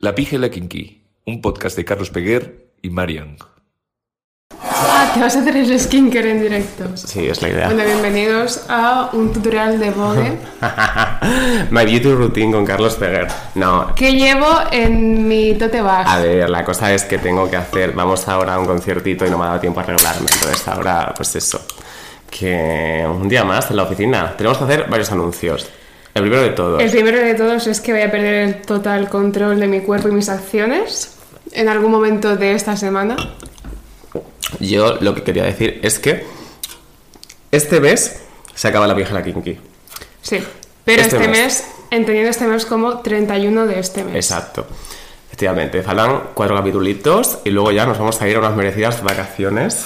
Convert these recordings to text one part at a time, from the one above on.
La Pija y la Kinky, un podcast de Carlos Peguer y Marian. Ah, que vas a hacer el skincare en directo. Sí, es la idea. Bueno, bienvenidos a un tutorial de Vogue My beauty routine con Carlos Peguer. No, que llevo en mi tote bag. a ver, la cosa es que tengo que hacer. Vamos ahora a un conciertito y no me ha dado tiempo a arreglarme. Entonces, ahora, pues eso. Que un día más en la oficina. Tenemos que hacer varios anuncios. El primero de todos. El primero de todos es que voy a perder el total control de mi cuerpo y mis acciones en algún momento de esta semana. Yo lo que quería decir es que este mes se acaba la la kinky. Sí, pero Este este, mes. mes, entendiendo este mes como 31 de este mes. Exacto. Efectivamente, faltan cuatro capitulitos y luego ya nos vamos a ir a unas merecidas vacaciones.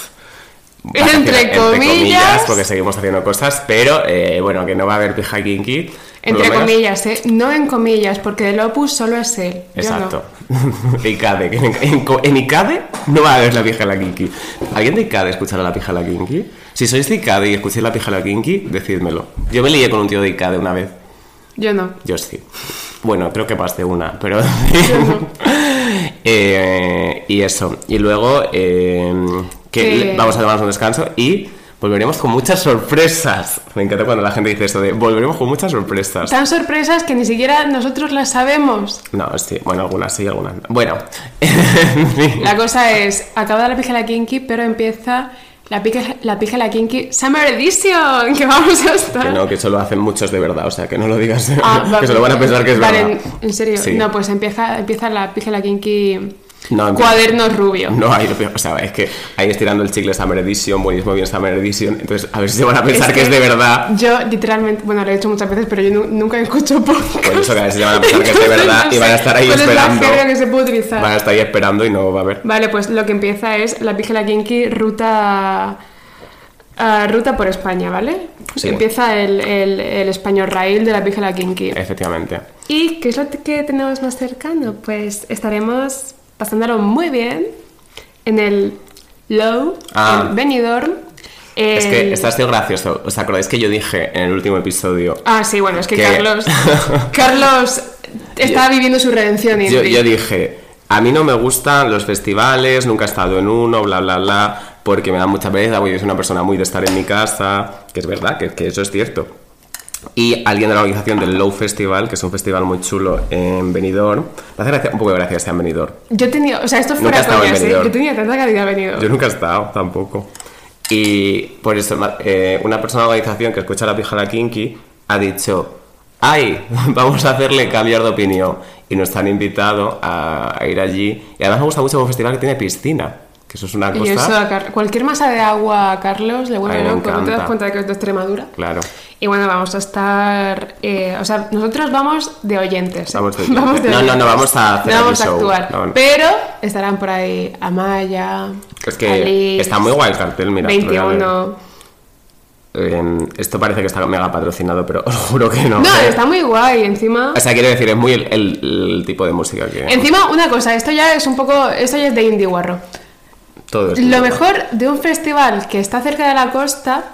Entre comillas. porque seguimos haciendo cosas, pero eh, bueno, que no va a haber pija kinky. Entre comillas, ¿eh? No en comillas, porque el Opus solo es él. no. Exacto. ICADE. que En, en, en ICADE no va a haber la pija la kinky. ¿Alguien de ICADE escuchará la pija la kinky? Si sois de ICADE y escucháis la pija la kinky, decídmelo. Yo me lié con un tío de ICADE una vez. Yo no. Yo sí. Bueno, creo que más de una, pero... Eh, y eso. Y luego eh, que Que- vamos a tomarnos un descanso y volveremos con muchas sorpresas. Me encanta cuando la gente dice esto de volveremos con muchas sorpresas. Tan sorpresas que ni siquiera nosotros las sabemos. No, sí, bueno, algunas sí, algunas no. Bueno. La cosa es, acaba la pija la kinky, pero empieza la pija la, pija la kinky Summer Edition, que vamos a estar. Que no, que eso lo hacen muchos de verdad, o sea, que no lo digas. Ah, que se lo van a pensar que es vale, verdad. en- en serio. Sí. No, pues empieza, empieza la pija la kinky No, empieza- cuaderno rubio. No, ahí, o sea, es que ahí estirando el chicle Summer Edition, buenísimo bien Summer Edition, entonces a ver si se van a pensar que, es de verdad. Yo literalmente, bueno, lo he dicho muchas veces, pero yo nu- nunca escucho podcast. Por eso que a ver si se van a pensar que es de verdad no y van a estar ahí cuál esperando. Es la que se puede utilizar. Van a estar ahí esperando y no va a haber. Vale, pues lo que empieza es la pija la kinky ruta ah, ruta por España, ¿vale? Sí. Empieza el, el, el español rail de la pija la kinky. Efectivamente. ¿Y qué es lo que tenemos más cercano? Pues estaremos pasándolo muy bien en el Low, Ah. en Benidorm. Es que ha sido gracioso. ¿Os acordáis que yo dije en el último episodio? Ah, sí, bueno, es que que- Carlos... Carlos estaba viviendo su redención Yo, yo dije, a mí no me gustan los festivales, nunca he estado en uno, bla, bla, bla, porque me da mucha pereza, porque soy una persona muy de estar en mi casa, que es verdad, que, que eso es cierto. Y alguien de la organización del Low Festival, que es un festival muy chulo en Benidorm, me hace gracia- un poco de gracia sea en Benidorm. Yo tenía, o sea, esto Nunca he fuera estado en coñas, ¿eh? Benidorm. Yo tenía tanta calidad venido. Yo nunca he estado, tampoco. Y por eso, eh, una persona de la organización que escucha la pija la kinky ha dicho, ¡ay! Vamos a hacerle cambiar de opinión. Y nos han invitado a, a ir allí. Y además me gusta mucho un festival que tiene piscina. Que eso es una Y cosa... eso, a Car- cualquier masa de agua a Carlos le vuelve loco. ¿No te das cuenta de que es de Extremadura? Claro. Y bueno, vamos a estar. eh, o sea, nosotros vamos de oyentes. ¿eh? Vamos de oyentes. No, no, no, vamos a hacer No vamos a show. actuar. No, no. Pero estarán por ahí Amaya. Es que Alice, está muy guay el cartel, mira. te lo voy a leer. 21. Eh, esto parece que está mega patrocinado, pero os juro que no. No, Eh, está muy guay. Encima. O sea, quiero decir, es muy el, el- el tipo de música que... Encima, una cosa, esto ya es un poco. Esto ya es de indie guarro. Todo Lo mejor de un festival que está cerca de la costa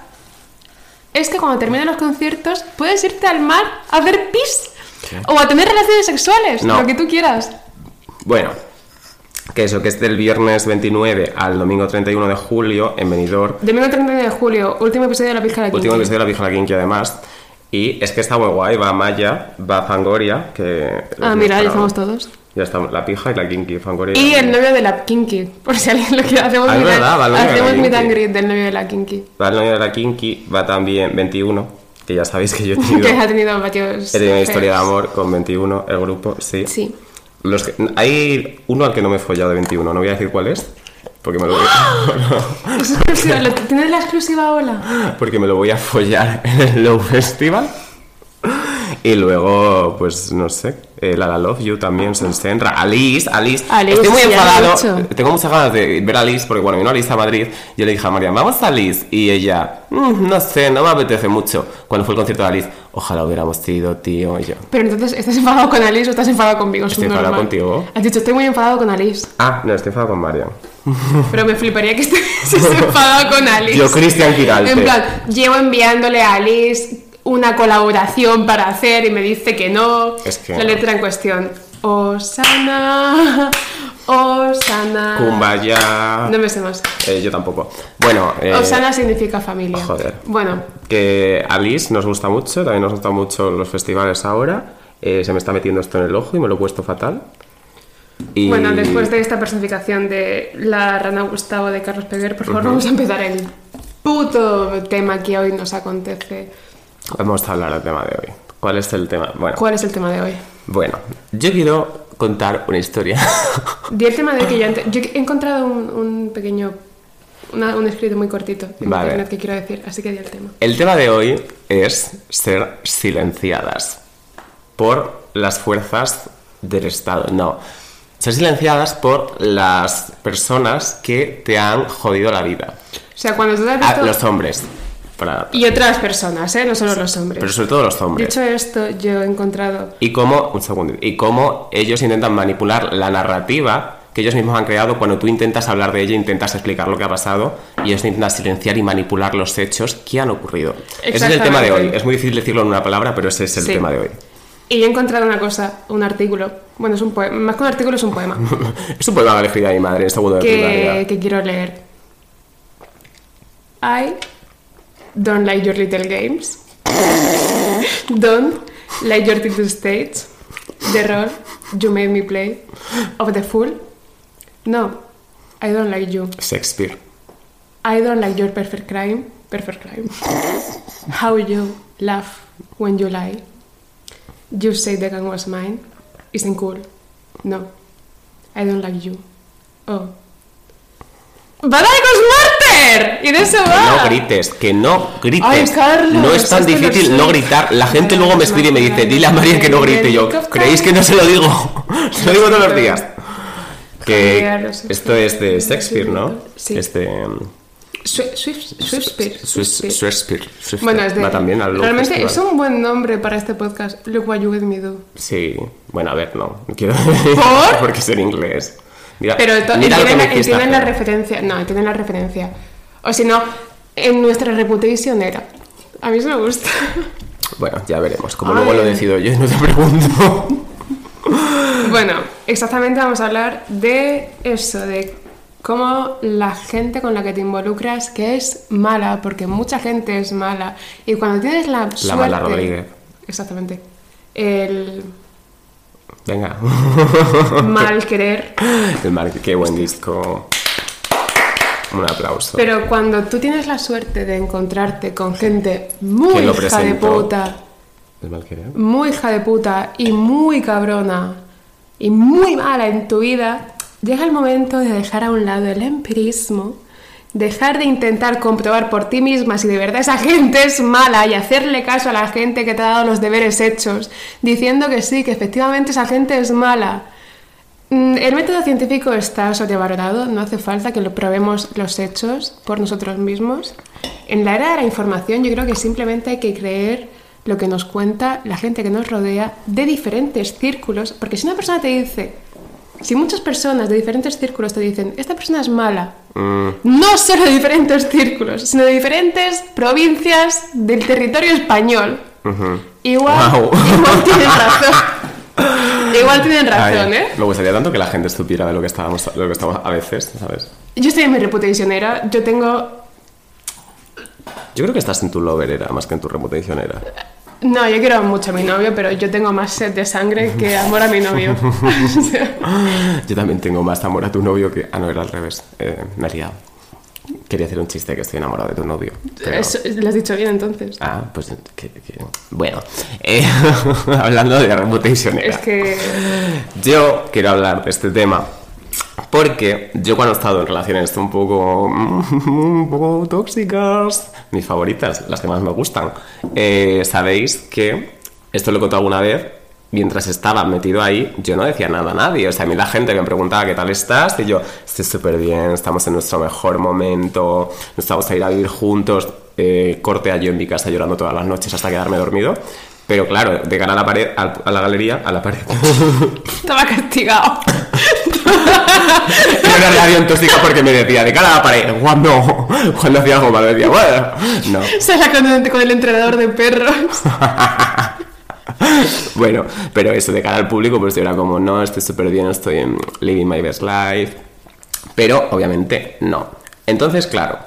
es que cuando terminen los conciertos puedes irte al mar a hacer pis o a tener relaciones sexuales, No. lo que tú quieras. Bueno, que eso, que es del viernes 29 al domingo 31 de julio en Benidorm. Domingo 31 de julio, último episodio de la pizca de la Último episodio de la Pija la Kinky además. Y es que está muy guay, va Maya, va Fangoria, que... Ah, mira, ya estamos todos. Ya estamos, la Pija y la Kinky, Fangoria. Y el novio de la Kinky, por si alguien lo quiere. Hacemos, Ah, and- verdad, va hacemos meet and greet del novio de la Kinky. Va el novio de la Kinky, va también 21, que ya sabéis que yo he tenido... Que ha tenido varios. He tenido una historia de amor con 21, el grupo, sí. Sí. Los que- hay uno al que no me he follado de 21, no voy a decir cuál es, porque me lo voy a, Es exclusiva. ¿lo- ¿Tienes la exclusiva hola? porque me lo voy a follar en el Low Festival. Y luego, pues no sé, eh, la La Love You también, Senra, Alice, Alice. Alice, Estoy muy enfadado. Tengo muchas ganas de ver a Alice, porque bueno, vino Alice a Madrid. Yo le dije a Marian, vamos a Alice. Y ella, "Mm, no sé, no me apetece mucho. Cuando fue el concierto de Alice, ojalá hubiéramos ido, tío. Y yo, Pero entonces, ¿estás enfadado con Alice o estás enfadado conmigo? Es Estoy enfadado normal. contigo. Has dicho, estoy muy enfadado con Alice. ah, no, estoy enfadado con Marian. Pero me fliparía que estuvieses enfadado con Alice. Yo, Cristian Quiralte. En plan, llevo enviándole a Alice una colaboración para hacer y me dice que no. Es que la letra en cuestión. Osana, Osana. Kumbaya. No me sé más. Eh, yo tampoco. Bueno, eh, Osana significa familia. joder. Bueno, que a Liz nos gusta mucho, también nos gustan mucho los festivales ahora. Eh, se me está metiendo esto en el ojo y me lo he puesto fatal. Y... bueno, después de esta personificación de la rana Gustavo de Carlos Peguer, por favor, vamos a empezar el puto tema que hoy nos acontece. Vamos a hablar del tema de hoy. ¿Cuál es el tema? Bueno, ¿Cuál es el tema de hoy? bueno yo quiero contar una historia. Di el tema de que ante- yo he encontrado un, un pequeño, una- un escrito muy cortito en Vale. internet que quiero decir, así que di el tema. El tema de hoy es ser silenciadas por las fuerzas del Estado. No, ser silenciadas por las personas que te han jodido la vida. O sea, cuando tú te has Ah, visto... los hombres. para- Y otras personas, ¿eh? No solo los hombres. Pero sobre todo los hombres. Dicho esto, yo he encontrado... Y cómo, un segundo, y cómo ellos intentan manipular la narrativa que ellos mismos han creado cuando tú intentas hablar de ella, intentas explicar lo que ha pasado y ellos intentan silenciar y manipular los hechos que han ocurrido. Ese es el tema de hoy. Es muy difícil decirlo en una palabra, pero ese es el Sí. tema de hoy. Y yo he encontrado una cosa, un artículo. Bueno, es un poema. Más que un artículo, es un poema. es un poema que a mi madre en segundo de que, que quiero leer. I don't like your little games. don't like your little states. The role you made me play. Of the fool. No, I don't like you. Shakespeare. I don't like your perfect crime. Perfect crime. How you laugh when you lie. You say the gun was mine. Isn't cool. No. I don't like you. Oh. ¡Bala de Cosmarter! Y de eso Que va. no grites, que no grites. Ay, Carlos, no es tan difícil no gritar. La gente luego me escribe y me dice, dile a María que no grite. Y yo, ¿creéis que no se lo digo? se lo digo todos los días. Que esto es de Shakespeare, ¿no? Sí. Es Shakespeare. Bueno, es de. Va también al realmente Festival. es un buen nombre para este podcast. Look what you with me do. Sí, bueno, a ver, no. quiero ¿Por? Porque es en inglés. Mira, Pero entienden, la, referencia. No, entienden la referencia. O si no, en nuestra reputation era. A mí eso me gusta. Bueno, ya veremos. Como Ay. luego lo decido yo y no te pregunto. bueno, exactamente vamos a hablar de eso, de cómo la gente con la que te involucras, que es mala, porque mucha gente es mala. Y cuando tienes la, La mala Rodríguez. Exactamente. El Venga. mal querer. El mar, qué buen disco. Un aplauso. Pero cuando tú tienes la suerte de encontrarte con gente muy ¿Quién lo hija de presentó? puta, ¿El mal querer? muy hija de puta y muy cabrona y muy mala en tu vida, llega el momento de dejar a un lado el empirismo, dejar de intentar comprobar por ti misma si de verdad esa gente es mala y hacerle caso a la gente que te ha dado los deberes hechos, diciendo que sí, que efectivamente esa gente es mala. Mm, El método científico está sobrevalorado, no hace falta que lo probemos los hechos por nosotros mismos. En la era de la información yo creo que simplemente hay que creer lo que nos cuenta la gente que nos rodea de diferentes círculos, porque si una persona te dice, si muchas personas de diferentes círculos te dicen, esta persona es mala, Mm, no solo de diferentes círculos, sino de diferentes provincias del territorio español, igual, Guau. igual tienen razón. igual tienen razón, Ay, ¿eh? Me gustaría tanto que la gente supiera de lo que estábamos, lo que estamos a veces, ¿sabes? Yo estoy en mi reputationera, yo tengo... Yo creo que estás en tu lover era más que en tu reputacionera. No, yo quiero mucho a mi novio, pero yo tengo más sed de sangre que amor a mi novio. O sea, Yo también tengo más amor a tu novio que... Ah, no, era al revés. Eh, me he liado. Quería hacer un chiste que estoy enamorado de tu novio. pero- eso- lo has dicho bien entonces. Ah, pues... que- que- Bueno, eh, hablando de reputacionera. Es que... Yo quiero hablar de este tema porque yo cuando he estado en relaciones un poco, un poco tóxicas, mis favoritas, las que más me gustan, eh, sabéis que, esto lo he contado alguna vez, mientras estaba metido ahí, yo no decía nada a nadie. O sea, a mí la gente me preguntaba qué tal estás y yo, estoy súper bien, estamos en nuestro mejor momento, nos vamos a ir a vivir juntos, eh, corte a yo en mi casa llorando todas las noches hasta quedarme dormido. Pero claro, de cara a la pared, a la galería, a la pared. Estaba castigado. Era una relación tóxica porque me decía de cara a la pared, cuando, cuando hacía algo malo, decía, bueno, no. Sala con, con el entrenador de perros. bueno, pero eso de cara al público, pues yo era como, no, estoy súper bien, estoy en living my best life. Pero obviamente no. Entonces, claro,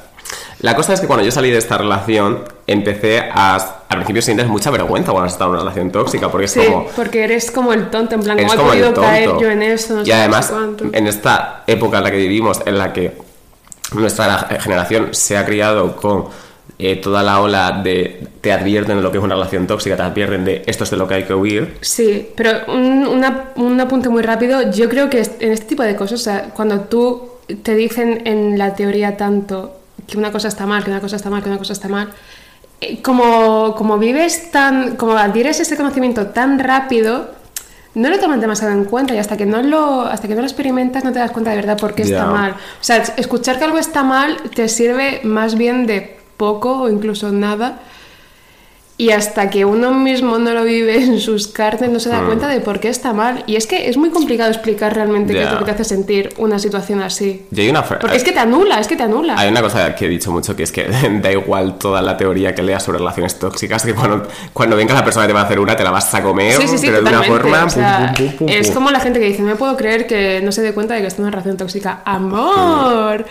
la cosa es que cuando yo salí de esta relación, empecé a. Al principio sientes mucha vergüenza cuando has estado en una relación tóxica, porque es Sí, como. porque eres como el tonto, en plan, ¿cómo he podido caer yo en eso? No y sé además, cuánto. en esta época en la que vivimos, en la que nuestra generación se ha criado con eh, toda la ola de te advierten de lo que es una relación tóxica, te advierten de esto es de lo que hay que huir. Sí, pero un, una- un apunte muy rápido. Yo creo que en este tipo de cosas, o sea, cuando tú te dicen en la teoría tanto que una cosa está mal, que una cosa está mal, que una cosa está mal, eh, como, como vives tan, como adquieres ese conocimiento tan rápido, no lo tomas demasiado en cuenta y hasta que no lo, hasta que no lo experimentas no te das cuenta de verdad por qué Ya. está mal. O sea, escuchar que algo está mal te sirve más bien de poco o incluso nada. Y hasta que uno mismo no lo vive en sus carnes, no se da cuenta de por qué está mal. Y es que es muy complicado explicar realmente qué es lo que te hace sentir una situación así. Y hay una Porque es que te anula, es que te anula. Hay una cosa que he dicho mucho que es que da igual toda la teoría que leas sobre relaciones tóxicas, que cuando, cuando venga la persona que te va a hacer una, te la vas a comer, Sí, sí, sí, pero de una forma. O sea, pum, pum, pum, es como la gente que dice, no me puedo creer que no se dé cuenta de que en una relación tóxica. ¡Amor!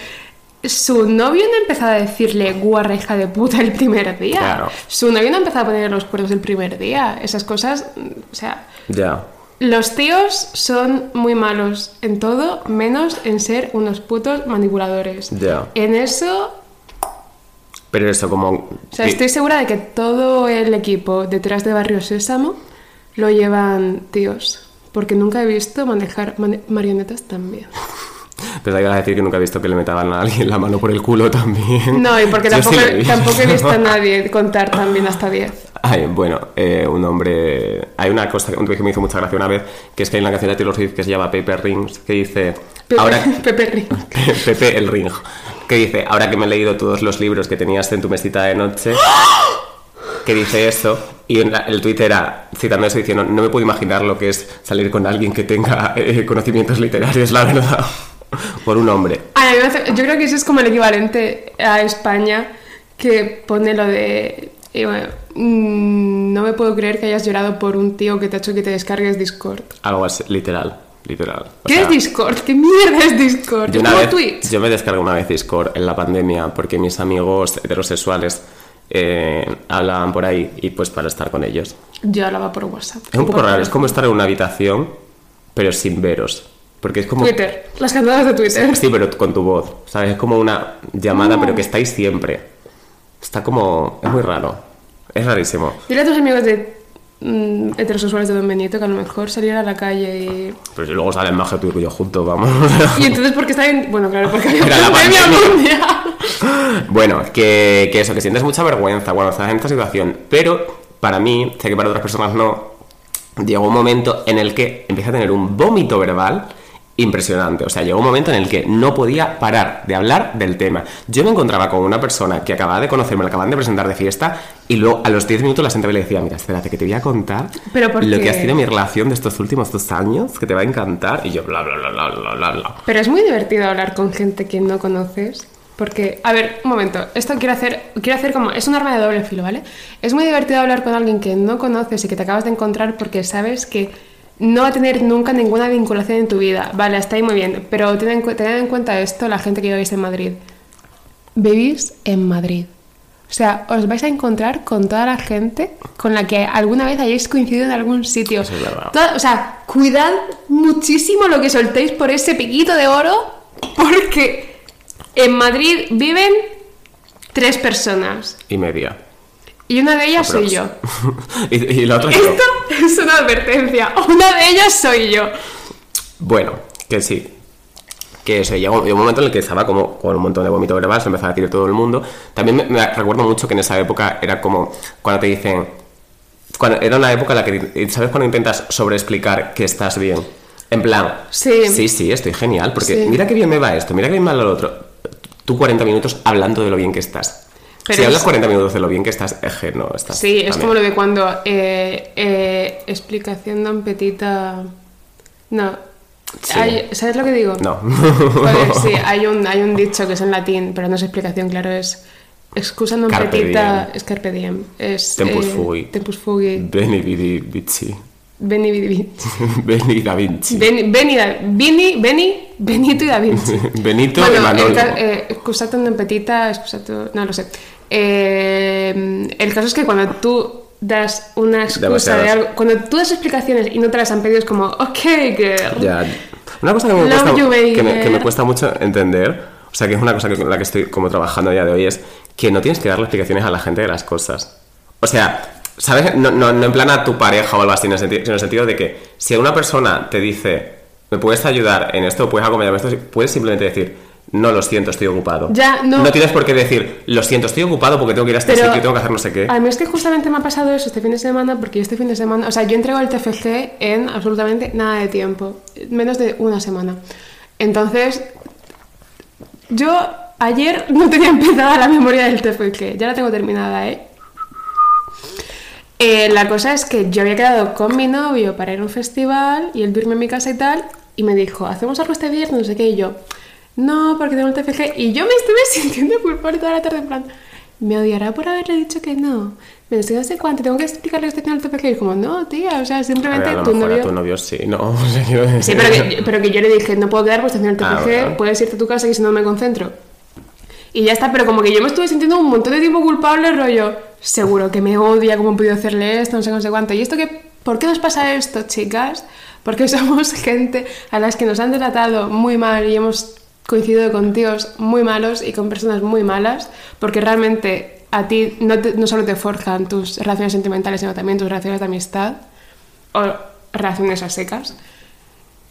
Su novio no empezó a decirle guarra hija de puta el primer día. Claro. Su novio no empezó a ponerle los cuernos el primer día. Esas cosas, o sea, Ya. los tíos son muy malos en todo, menos en ser unos putos manipuladores. Ya. En eso, Pero eso, como. o sea, estoy segura de que todo el equipo detrás de Barrio Sésamo lo llevan tíos. Porque nunca he visto manejar mane- marionetas tan bien. Pero ibas a decir que nunca he visto que le metaban a alguien la mano por el culo también. No, y porque Yo sí tampoco, he visto. tampoco he visto a nadie contar tan bien hasta 10. Ay, bueno, eh, un hombre. Hay una cosa un que me hizo mucha gracia una vez, que es que hay una canción de Taylor Swift que se llama Paper Rings, que dice. Pepe, Ahora. Pepe Ring. Pepe el Ring, que dice, ahora que me he leído todos los libros que tenías en tu mesita de noche, que dice eso, y en la- el tuit era, citando eso, diciendo, no me puedo imaginar lo que es salir con alguien que tenga eh, conocimientos literarios, la verdad, por un hombre. Ay, a mí me hace- yo creo que eso es como el equivalente a España que pone lo de. eh, bueno, mm, no me puedo creer que hayas llorado por un tío que te ha hecho que te descargues Discord. Algo así, literal, literal. O ¿Qué sea, es Discord? ¿Qué mierda es Discord? Yo, una ¿Como vez- Twitch? yo me descargué una vez Discord en la pandemia porque mis amigos heterosexuales eh, hablaban por ahí y pues para estar con ellos. Yo hablaba por WhatsApp. Es un poco raro, es como estar en una habitación pero sin veros. Porque es como... Twitter. Las cantadas de Twitter. Sí, pero con tu voz, ¿sabes? Es como una llamada, pero que estáis siempre. Está como... Es muy raro. Es rarísimo. Dile a tus amigos de mm, heterosexuales de Don Benito que a lo mejor salir a la calle y... Pero si luego salen más que tú y yo juntos, vamos. Y entonces, porque está bien? Bueno, claro, porque había la pandemia pandemia. mundial. bueno, que, que eso, que sientes mucha vergüenza cuando estás en esta situación. Pero para mí, sé que para otras personas no, llegó un momento en el que empecé a tener un vómito verbal impresionante. O sea, llegó un momento en el que no podía parar de hablar del tema. Yo me encontraba con una persona que acababa de conocerme, la acaban de presentar de fiesta, y luego a los 10 minutos la sentaba y le decía, mira, espérate, que te voy a contar Pero ¿por lo qué? que ha sido mi relación de estos últimos dos años, que te va a encantar. Y yo, bla, bla, bla, bla, bla, bla, bla. Pero es muy divertido hablar con gente que no conoces. Porque, a ver, un momento, esto quiero hacer, quiero hacer como, es un arma de doble filo, ¿vale? Es muy divertido hablar con alguien que no conoces y que te acabas de encontrar porque sabes que no va a tener nunca ninguna vinculación en tu vida. Vale, está ahí muy bien, pero tened en, cu- tened en cuenta esto, la gente que vivís en Madrid. Vivís en Madrid. O sea, os vais a encontrar con toda la gente con la que alguna vez hayáis coincidido en algún sitio. Eso es verdad. Toda- o sea, cuidad muchísimo lo que soltéis por ese piquito de oro, porque en Madrid viven tres personas. Y media. Y una de ellas soy yo. y, y la otra yo. Esto es una advertencia. Una de ellas soy yo. Bueno, que sí. Que eso, llegó, un momento en el que estaba como con un montón de vómito verbal, se empezaba a decir todo el mundo. También me, me recuerdo mucho que en esa época era como cuando te dicen. Cuando, era una época en la que, ¿sabes? Cuando intentas sobreexplicar que estás bien. En plan, Sí. sí, sí, estoy genial, porque Sí. mira qué bien me va esto, mira qué bien me va lo otro. Tú 40 minutos hablando de lo bien que estás. Pero si es- hablas 40 minutos de lo bien que estás, es que no estás. Sí, es como lo de cuando eh, eh, explicación tan petita. No. Sí. Hay- ¿Sabes lo que digo? No. Joder, sí, hay un, hay un dicho que es en latín, pero no es explicación, claro, es excusa non Carpe petita, diem. es carpe diem. Es, Tempus eh, fugit. Tempus fugit. Beni vidi vici. Beni, vidi, vi- Beni da Vinci. Beni, Beni, da- Vini, Beni, Benito y Da Vinci. Benito Bueno, e Manolo. ca- eh, excusato non petita, excusato... No lo sé. Eh, el caso es que cuando tú das una excusa Demasiadas. de algo... Cuando tú das explicaciones y no te las han pedido es como, ok, girl. Ya. Una cosa que me, cuesta, you, baby. que, me, que me cuesta mucho entender, o sea, que es una cosa que, con la que estoy como trabajando a día de hoy, es que no tienes que darle explicaciones a la gente de las cosas. O sea, ¿sabes? No, no, no en plan a tu pareja o algo así, en el sentido, sino en el sentido de que si una persona te dice, ¿me puedes ayudar en esto? ¿Puedes acompañarme en esto? Puedes simplemente decir, no, lo siento, estoy ocupado. Ya, no. tienes por qué decir, lo siento, estoy ocupado porque tengo que ir a este Pero- sitio tengo que hacer no sé qué. A mí es que justamente me ha pasado eso este fin de semana, porque este fin de semana, o sea, yo entrego el TFG en absolutamente nada de tiempo, menos de una semana. Entonces, yo ayer no tenía empezada la memoria del TFG, ya la tengo terminada, ¿eh? Eh, la cosa es que yo había quedado con mi novio para ir a un festival y él duerme en mi casa y tal, y me dijo, ¿hacemos algo este viernes? No sé qué, y yo, no, porque tengo el TFG. Y yo me estuve sintiendo culpable toda la tarde, en plan, me odiará por haberle dicho que no. Me dice, no sé cuánto, tengo que explicarle que estoy haciendo el TFG. Y como, no, tía, o sea, A simplemente ver, a tu mejor a novio. tu novio sí, no, o sea, quiero decir- Sí, pero que, pero que yo le dije, no puedo quedar pues haciendo el Ah, TFG, bueno. puedes irte a tu casa y si no me concentro. Y ya está, pero como que yo me estuve sintiendo un montón de tiempo culpable, rollo, seguro que me odia, cómo he podido hacerle esto, no sé, no sé cuánto. ¿Y esto qué? ¿Por qué nos pasa esto, chicas? Porque somos gente a las que nos han tratado muy mal y hemos coincidido con tíos muy malos y con personas muy malas, porque realmente a ti no, te- no solo te forjan tus relaciones sentimentales, sino también tus relaciones de amistad o relaciones a secas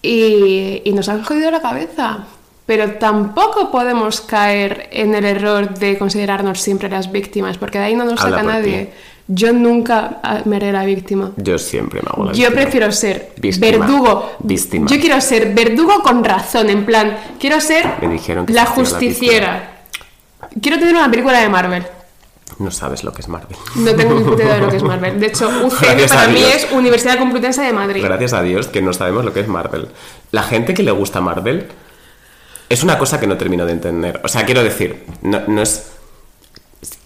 y, y nos han jodido la cabeza. Pero tampoco podemos caer en el error de considerarnos siempre las víctimas, porque de ahí no nos Habla saca nadie. ti. Yo nunca ah, me haré la víctima. Yo siempre me hago la Yo víctima. prefiero ser Víctima. verdugo. Víctima. Yo quiero ser verdugo con razón, en plan, quiero ser Me dijeron que la justiciera. quiero tener una película de Marvel. No sabes lo que es Marvel. No tengo ni puta idea de lo que es Marvel. De hecho, UCM para mí es Universidad Complutense de Madrid. Gracias a Dios que no sabemos lo que es Marvel. La gente que le gusta Marvel es una cosa que no termino de entender. O sea, quiero decir, no, no es.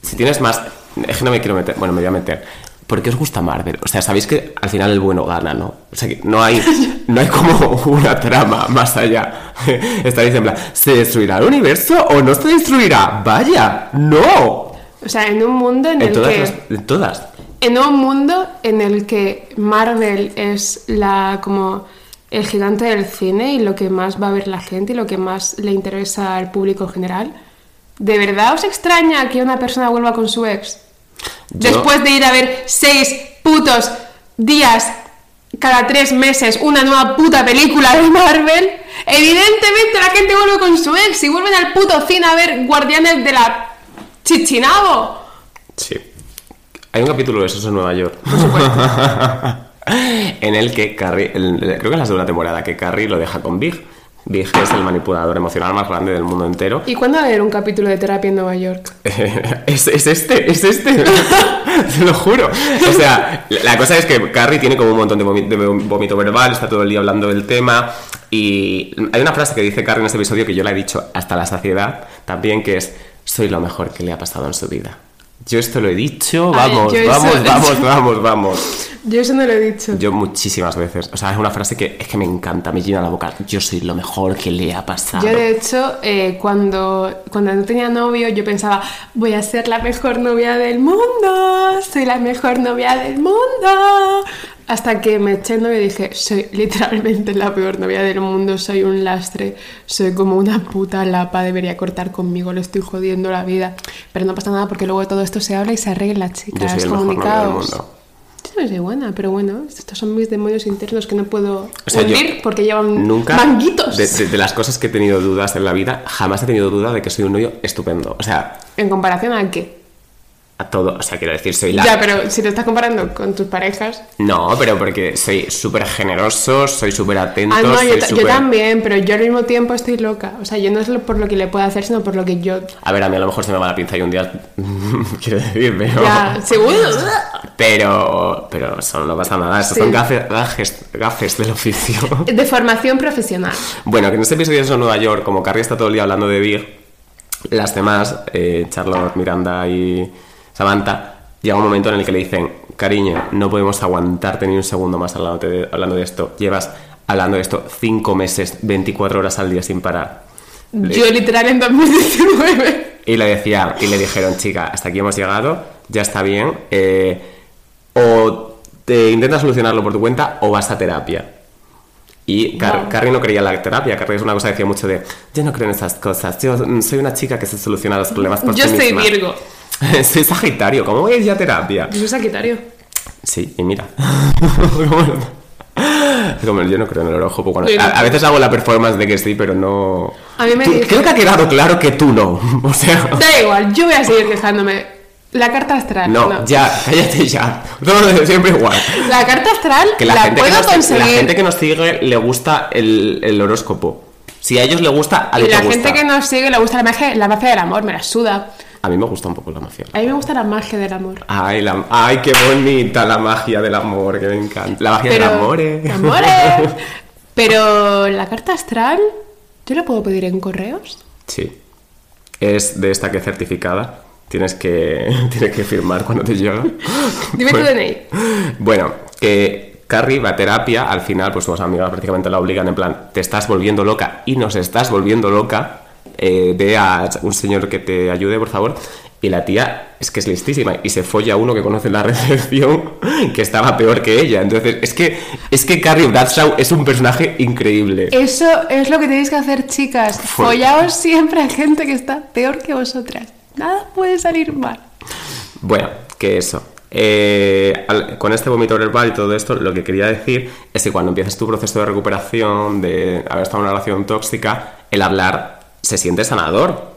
Si tienes más. Es que no me quiero meter. Bueno, me voy a meter. ¿Por qué os gusta Marvel? O sea, sabéis que al final el bueno gana, ¿no? O sea, que no hay, no hay como una trama más allá. Estáis en plan, ¿se destruirá el universo o no se destruirá? ¡Vaya! ¡No! O sea, en un mundo en, En el todas que... las- en todas. En un mundo en el que Marvel es la como el gigante del cine y lo que más va a ver la gente y lo que más le interesa al público en general. ¿De verdad os extraña que una persona vuelva con su ex? Yo- Después de ir a ver seis putos días cada tres meses una nueva puta película de Marvel, evidentemente la gente vuelve con su ex y vuelven al puto cine a ver Guardianes de la Chichinabo. Sí. Hay un capítulo de esos en Nueva York. en el que Carrie, creo que es la segunda temporada, que Carrie lo deja con Big. Big es el manipulador emocional más grande del mundo entero. ¿Y cuándo va a haber un capítulo de terapia en Nueva York? es, es este, es este. Te lo juro. O sea, la cosa es que Carrie tiene como un montón de vómito verbal, está todo el día hablando del tema. Y hay una frase que dice Carrie en este episodio que yo la he dicho hasta la saciedad también, que es: Soy lo mejor que le ha pasado en su vida. Yo esto lo he dicho, Ay, vamos, eso- vamos, vamos, vamos, vamos. Yo eso no lo he dicho. Yo muchísimas veces. O sea, es una frase que es que me encanta, me llena la boca. Yo soy lo mejor que le ha pasado. Yo, de hecho, eh, cuando, cuando no tenía novio, yo pensaba, voy a ser la mejor novia del mundo, soy la mejor novia del mundo. Hasta que me novio y dije, soy literalmente la peor novia del mundo, soy un lastre, soy como una puta lapa, debería cortar conmigo, le estoy jodiendo la vida. Pero no pasa nada porque luego de todo esto se habla y se arregla, Yo chicas, soy el mejor novio del mundo. Yo también soy buena, pero bueno, estos son mis demonios internos que no puedo O sea, yo hundir porque llevan nunca manguitos. De, de- de las cosas que he tenido dudas en la vida, jamás he tenido duda de que soy un novio estupendo. O sea, ¿En comparación a qué? A todo. O sea, quiero decir, soy la. Ya, pero si te estás comparando con tus parejas. No, pero porque soy súper generoso, soy súper atento. Ah, no, soy yo, también, pero yo al mismo tiempo estoy loca. O sea, yo no es por lo que le puedo hacer, sino por lo que yo. A ver, a mí a lo mejor se me va la pinza y un día. quiero decir, pero. Ya, seguro. Pero. Pero eso no pasa nada. Esos Sí. son gafes, gafes del oficio. De formación profesional. Bueno, que en este episodio de Nueva York, como Carrie está todo el día hablando de Big, las demás, eh, Charlotte, Miranda y Samantha, llega un momento en el que le dicen, cariño, no podemos aguantarte ni un segundo más hablando de, hablando de esto. Llevas hablando de esto cinco meses, 24 horas al día sin parar. Le- Yo literal en 2019. y le decía, y le dijeron, chica, hasta aquí hemos llegado, ya está bien, eh, o te intentas solucionarlo por tu cuenta o vas a terapia. Y Car- Wow. Carrie no creía en la terapia, Carrie es una cosa que decía mucho de, yo no creo en esas cosas, yo soy una chica que se soluciona los problemas por Yo sí soy misma". Virgo. soy Sagitario, ¿cómo voy a ir a terapia? Yo soy Sagitario. Sí, y mira. Como yo no creo en el horóscopo. cuando- no a, veces hago la performance de que sí, pero no. A mí me Tú- dice- Creo que ha quedado claro que tú no. O sea. Da igual, yo voy a seguir quejándome. La carta astral. No, ya, cállate ya. Todo siempre igual. La carta astral Que la, la, gente, que puedo nos, conseguir. la gente que nos sigue le gusta el, el horóscopo. Si a ellos les gusta, a y la gusta. gente que nos sigue le gusta la magia, la magia del amor, me la suda. A mí me gusta un poco la magia. A mí me gusta la magia del amor. Ay, la- ay, qué bonita la magia del amor, que me encanta. La magia Pero, del amor, eh. amores. Pero la carta astral, ¿yo la puedo pedir en correos? Sí. Es de esta que es certificada. Tienes que, tienes que firmar cuando te llega. Dime tu DNI. Bueno, que Carrie va a terapia, al final, pues sus amigas prácticamente la obligan en plan, te estás volviendo loca y nos estás volviendo loca, eh, ve a un señor que te ayude, por favor. Y la tía es que es listísima y se folla a uno que conoce la recepción que estaba peor que ella. Entonces, es que, es que Carrie Bradshaw es un personaje increíble. Eso es lo que tenéis que hacer, chicas. Follaos siempre a gente que está peor que vosotras. Nada puede salir mal. Bueno, que eso. Eh, al- con este vómito verbal y todo esto, lo que quería decir es que cuando empiezas tu proceso de recuperación, de haber estado en una relación tóxica, el hablar se siente sanador.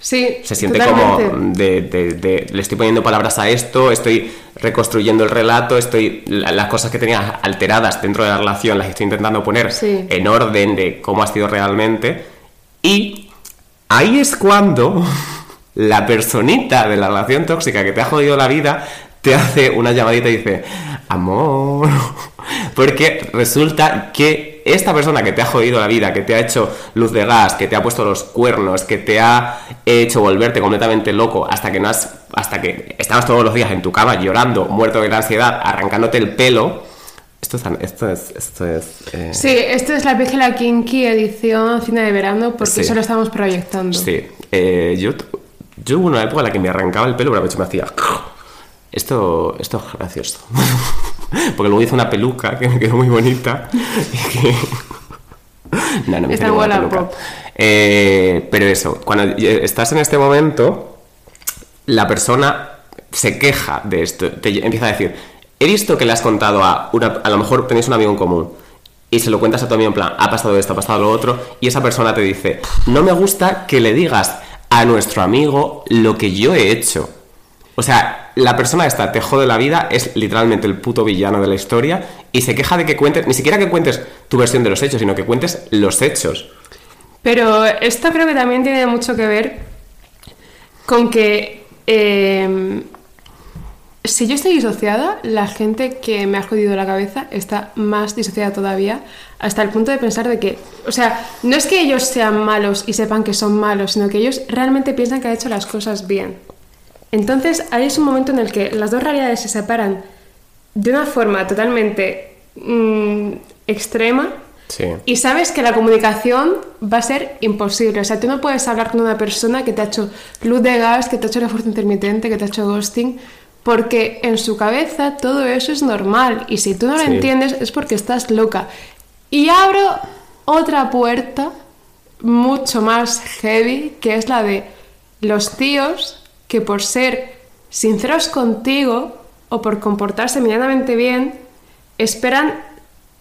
Sí, Se siente totalmente. como de, de- de- le estoy poniendo palabras a esto, estoy reconstruyendo el relato, estoy la- las cosas que tenía alteradas dentro de la relación las estoy intentando poner Sí. en orden de cómo ha sido realmente y ahí es cuando la personita de la relación tóxica que te ha jodido la vida te hace una llamadita y dice, amor, porque resulta que esta persona que te ha jodido la vida, que te ha hecho luz de gas, que te ha puesto los cuernos, que te ha hecho volverte completamente loco hasta que no has, hasta que estabas todos los días en tu cama llorando, muerto de la ansiedad, arrancándote el pelo. Esto es, esto es, esto es eh, Sí, esto es la Pígela Kinky edición cine de verano porque Sí. eso lo estamos proyectando. Sí, eh, yo, yo hubo una época en la que me arrancaba el pelo, pero me hacía. Esto, esto es gracioso. Porque luego hice una peluca que me quedó muy bonita. y que- no, no me Está hice ninguna buena, peluca. Eh, pero eso, cuando eh, estás en este momento, la persona se queja de esto, te empieza a decir, he visto que le has contado a una, a lo mejor tenéis un amigo en común y se lo cuentas a tu amigo en plan, ha pasado esto, ha pasado lo otro, y esa persona te dice, no me gusta que le digas a nuestro amigo lo que yo he hecho. O sea, la persona esta te jode la vida, es literalmente el puto villano de la historia y se queja de que cuentes, ni siquiera que cuentes tu versión de los hechos, sino que cuentes los hechos. Pero esto creo que también tiene mucho que ver con que eh, si yo estoy disociada, la gente que me ha jodido la cabeza está más disociada todavía, hasta el punto de pensar de que, o sea, no es que ellos sean malos y sepan que son malos, sino que ellos realmente piensan que han hecho las cosas bien. Entonces, ahí es un momento en el que las dos realidades se separan de una forma totalmente mm, extrema Sí. y sabes que la comunicación va a ser imposible. O sea, tú no puedes hablar con una persona que te ha hecho luz de gas, que te ha hecho refuerzo intermitente, que te ha hecho ghosting, porque en su cabeza todo eso es normal. Y si tú no lo Sí. entiendes es porque estás loca. Y abro otra puerta mucho más heavy, que es la de los tíos que por ser sinceros contigo o por comportarse medianamente bien, esperan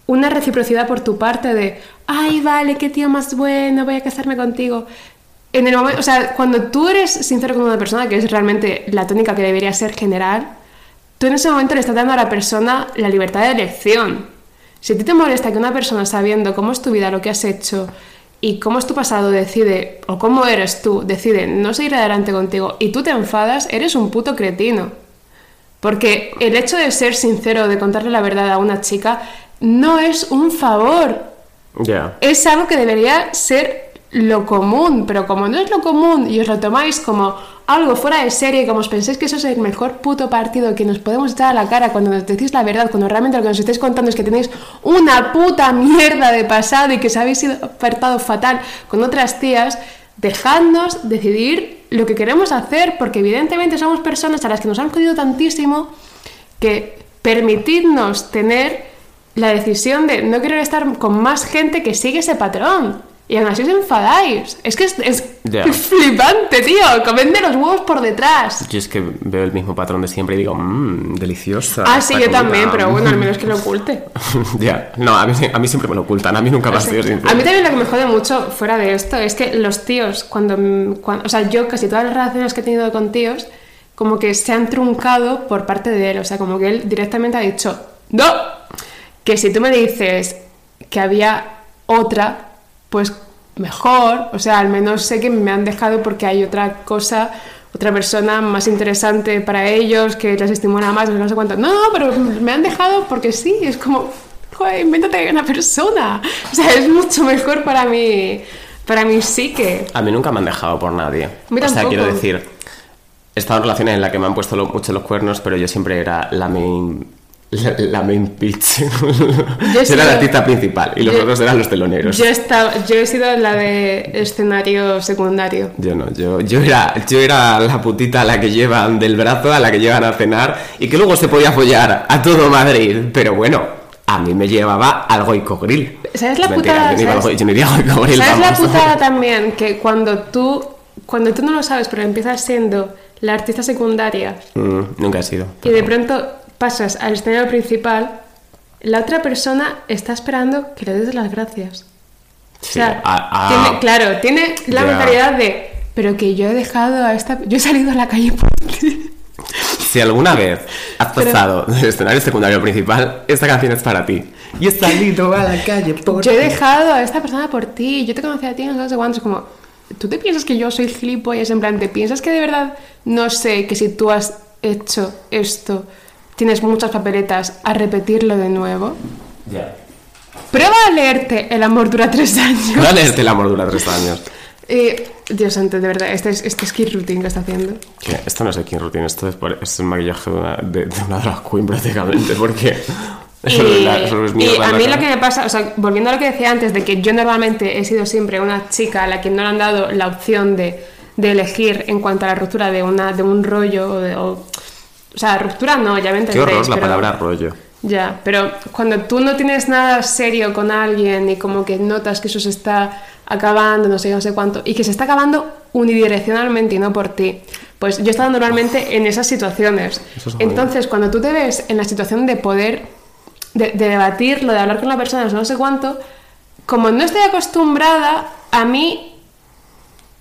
una reciprocidad por tu parte de, ay, vale, qué tío más bueno, voy a casarme contigo. en el momento, o sea, cuando tú eres sincero con una persona, que es realmente la tónica que debería ser general, tú en ese momento le estás dando a la persona la libertad de elección. Si a ti te molesta que una persona sabiendo cómo es tu vida, lo que has hecho y cómo es tu pasado decide, o cómo eres tú, decide no seguir adelante contigo y tú te enfadas, eres un puto cretino. Porque el hecho de ser sincero, de contarle la verdad a una chica, no es un favor. Ya. Es algo que debería ser lo común, pero como no es lo común y os lo tomáis como algo fuera de serie, como os pensáis que eso es el mejor puto partido que nos podemos echar a la cara cuando nos decís la verdad, cuando realmente lo que nos estáis contando es que tenéis una puta mierda de pasado y que os habéis sido apartado fatal con otras tías, dejadnos decidir lo que queremos hacer, porque evidentemente somos personas a las que nos han jodido tantísimo que permitidnos tener la decisión de no querer estar con más gente que sigue ese patrón. Y aún así os enfadáis. Es que es, es flipante, tío. Comedme los huevos por ¡Tras! Yo es que veo el mismo patrón de siempre y digo, mmm, deliciosa. Ah, sí, yo también, comida". pero bueno, al menos que lo oculte. ya, no, a mí, a mí siempre me lo ocultan, a mí nunca me ha sido sincero. A mí también lo que me jode mucho fuera de esto es que los tíos, cuando, cuando- O sea, yo casi todas las relaciones que he tenido con tíos, como que se han truncado por parte de él. O sea, como que él directamente ha dicho, ¡No! Que si tú me dices que había otra, pues mejor. O sea, al menos sé que me han dejado porque hay otra cosa. Otra persona más interesante para ellos, que les estimula más, no sé cuánto. No, no, pero me han dejado porque sí, es como, joder, invéntate una persona. O sea, es mucho mejor para mi, para mi psique. A mí nunca me han dejado por nadie. mí o sea, quiero decir, he estado en relaciones en las que me han puesto lo- mucho los cuernos, pero yo siempre era la main. La, la main pitch. Yo era la artista principal y los yo- otros eran los teloneros. Yo, estaba, yo he sido la de escenario secundario. Yo no, yo, yo, era, yo era la putita a la que llevan del brazo, a la que llevan a cenar y que luego se podía apoyar a todo Madrid. Pero bueno, a mí me llevaba al Goico Grill. ¿Sabes la Mentira, putada? Yo no, iba al ¿Sabes? Goi- yo no iría al Goico Grill, ¿Sabes la putada también? Que cuando tú, cuando tú no lo sabes, pero empiezas siendo la artista secundaria Mm, nunca he sido. y de pronto pasas al escenario principal, la otra persona está esperando que le des las gracias. O Sí, sea, tiene- claro, tiene la mentalidad de, pero que yo he dejado a esta, yo he salido a la calle por ti. Si alguna vez has Pero- pasado del escenario secundario al principal, esta canción es para ti. Y he salido a la calle por Yo he dejado a esta persona por ti, yo te conocí a ti, no sé cuántos, como, ¿tú te piensas que yo soy gilipollas? En plan, ¿te piensas que de verdad no sé que si tú has hecho esto, tienes muchas papeletas a repetirlo de nuevo? Ya. Prueba a leerte El amor dura tres años. Voy a leerte el amor dura tres años. Eh, Dios santo, de verdad, este es, este es kid routine que está haciendo. Que Esto no es King Routine, esto es, es el maquillaje de una, de, de una drag queen prácticamente, porque eso y, es la- eso es y a mí lo cara. que me pasa, o sea, volviendo a lo que decía antes, de que yo normalmente he sido siempre una chica a la que no le han dado la opción de, de elegir en cuanto a la ruptura de, una, de un rollo o, de- o- o sea, ruptura no, ya me Qué entendéis. horror la pero- palabra rollo. Ya, pero cuando tú no tienes nada serio con alguien y como que notas que eso se está acabando, no sé, qué, no sé cuánto, y que se está acabando unidireccionalmente y no por ti, pues yo he estado normalmente en esas situaciones. Eso es. Entonces, cuando tú te ves en la situación de poder, de, de debatirlo, de hablar con la persona, no sé cuánto, como no estoy acostumbrada, a mí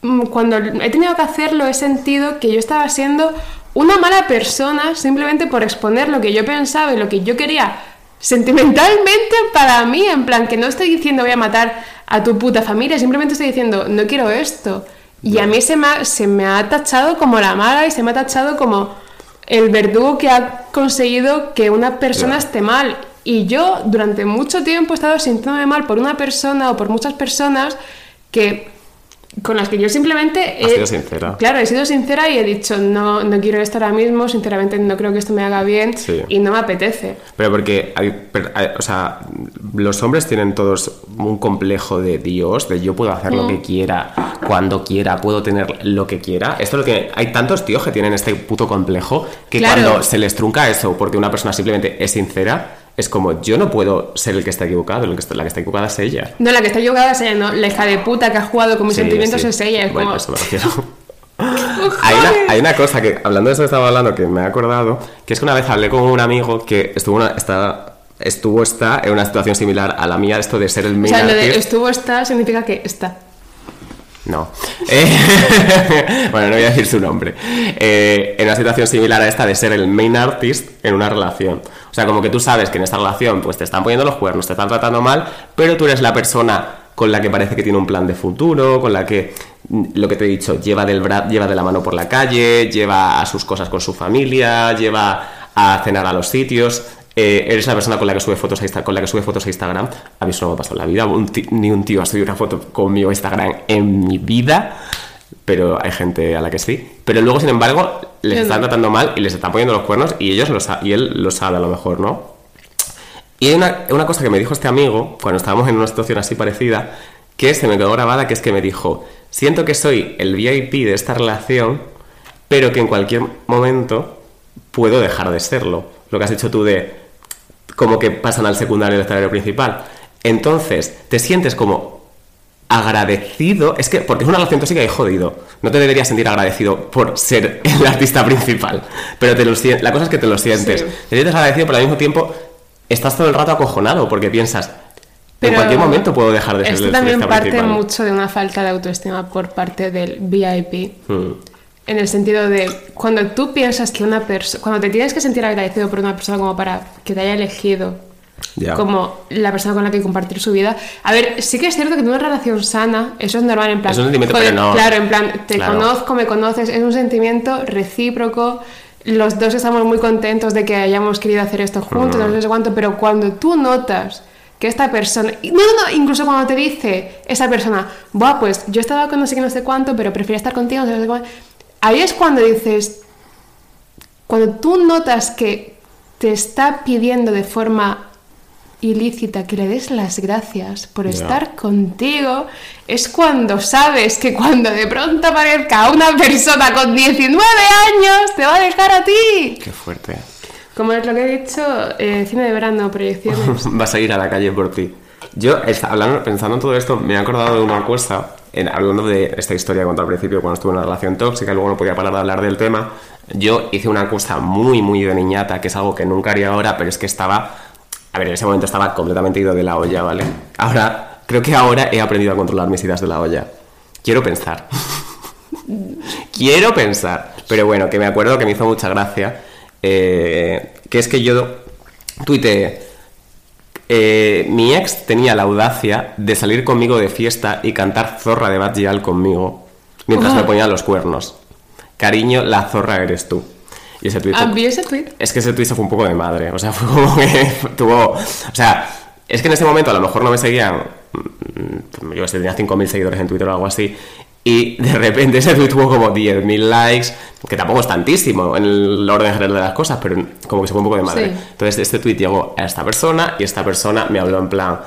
mm, cuando he tenido que hacerlo he sentido que yo estaba siendo una mala persona simplemente por exponer lo que yo pensaba y lo que yo quería sentimentalmente para mí, en plan que no estoy diciendo voy a matar a tu puta familia, simplemente estoy diciendo no quiero esto. Y a mí se me, ha, se me ha tachado como la mala y se me ha tachado como el verdugo que ha conseguido que una persona esté mal. Y yo durante mucho tiempo he estado sintiéndome mal por una persona o por muchas personas que con las que yo simplemente Has he, sido sincera. Claro, he sido sincera y he dicho no, no quiero esto ahora mismo, sinceramente no creo que esto me haga bien Sí. y no me apetece. Pero porque, hay, hay- o sea, los hombres tienen todos un complejo de Dios, de yo puedo hacer lo Mm. que quiera, cuando quiera, puedo tener lo que quiera. Esto lo tiene, hay tantos tíos que tienen este puto complejo que Claro. cuando se les trunca eso porque una persona simplemente es sincera, es como yo no puedo ser el que está equivocado, el que está- la que está equivocada es ella. No, la que está equivocada es ella, no, la hija de puta que ha jugado con mis Sí, sentimientos sí. es ella. Es Bueno, como, eso me refiero. Hay una, hay una cosa que, hablando de eso que estaba hablando, que me he acordado, que es que una vez hablé con un amigo que estuvo, una, está, estuvo está en una situación similar a la mía, esto de ser el o main sea, lo de estuvo está significa que está. No. Eh, bueno, no voy a decir su nombre. Eh, en una situación similar a esta de ser el main artist en una relación. O sea, como que tú sabes que en esta relación pues te están poniendo los cuernos, te están tratando mal, pero tú eres la persona con la que parece que tiene un plan de futuro, con la que mm, lo que te he dicho, lleva, del bra- lleva de la mano por la calle, lleva a sus cosas con su familia, lleva a cenar a los sitios. Eh, eres la persona con la que sube fotos a Insta- con la que sube fotos a Instagram. A mí eso no me ha pasado en la vida. ni un tío ha subido una foto conmigo a Instagram en mi vida. Pero hay gente a la que sí. Pero luego, sin embargo, les no. están tratando mal y les están poniendo los cuernos y ellos lo y él lo sabe a lo mejor, ¿no? Y hay una, una cosa que me dijo este amigo cuando estábamos en una situación así parecida, que se me quedó grabada, que es que me dijo, siento que soy el VIP de esta relación, pero que en cualquier momento puedo dejar de serlo. Lo que has hecho tú de como que pasan al secundario del escenario principal. Entonces, te sientes como agradecido, es que porque es una relación tóxica y jodido. No te deberías sentir agradecido por ser el artista principal, pero te lo la cosa es que te lo sientes. Sí. Te sientes agradecido, pero al mismo tiempo estás todo el rato acojonado porque piensas, en Pero cualquier momento puedo dejar de ser Esto el también artista parte principal. mucho de una falta de autoestima por parte del VIP. Mm, En el sentido de cuando tú piensas que una persona, cuando te tienes que sentir agradecido por una persona como para que te haya elegido como la persona con la que compartir su vida. A ver, sí que es cierto que en una relación sana, eso es normal, en plan. Es un sentimiento, joder, pero no- Claro, en plan, te Claro. conozco, me conoces, es un sentimiento recíproco. Los dos estamos muy contentos de que hayamos querido hacer esto juntos, no sé cuánto, pero cuando tú notas que esta persona, no, no, no, incluso cuando te dice esa persona, Buah, pues yo estaba con no sé qué, no sé cuánto, pero prefiero estar contigo, no sé cuánto. Ahí es cuando dices, cuando tú notas que te está pidiendo de forma ilícita que le des las gracias por estar contigo, es cuando sabes que cuando de pronto aparezca una persona con 19 años, te va a dejar a ti. Qué fuerte. Como es lo que he dicho, eh, cine de verano, proyecciones. Vas a ir a la calle por ti. Yo, hablando, pensando en todo esto, me he acordado de una cosa, en, hablando de esta historia conté al principio, cuando estuve en una relación tóxica y luego no podía parar de hablar del tema. Yo hice una cosa muy, muy de niñata, que es algo que nunca haría ahora, pero es que estaba. A ver, en ese momento estaba completamente ido de la olla, ¿vale? Ahora, creo que ahora he aprendido a controlar mis ideas de la olla. Quiero pensar. Quiero pensar. Pero bueno, que me acuerdo que me hizo mucha gracia. eh, que es que yo tuiteé. eh, mi ex tenía la audacia de salir conmigo de fiesta y cantar zorra de Bad Gyal conmigo mientras Oh. me ponía los cuernos. Cariño, la zorra eres tú. Y ese fue- Ah, vi ese tweet. es que ese tweet se fue un poco de madre. O sea, fue como que tuvo. O sea, es que en ese momento a lo mejor no me seguían. mm, Yo sé, tenía 5.000 seguidores en Twitter o algo así. Y de repente ese tweet tuvo como 10.000 likes, que tampoco es tantísimo en el orden general de las cosas, pero como que se fue un poco de madre. Sí. Entonces este tweet llegó a esta persona y esta persona me habló en plan.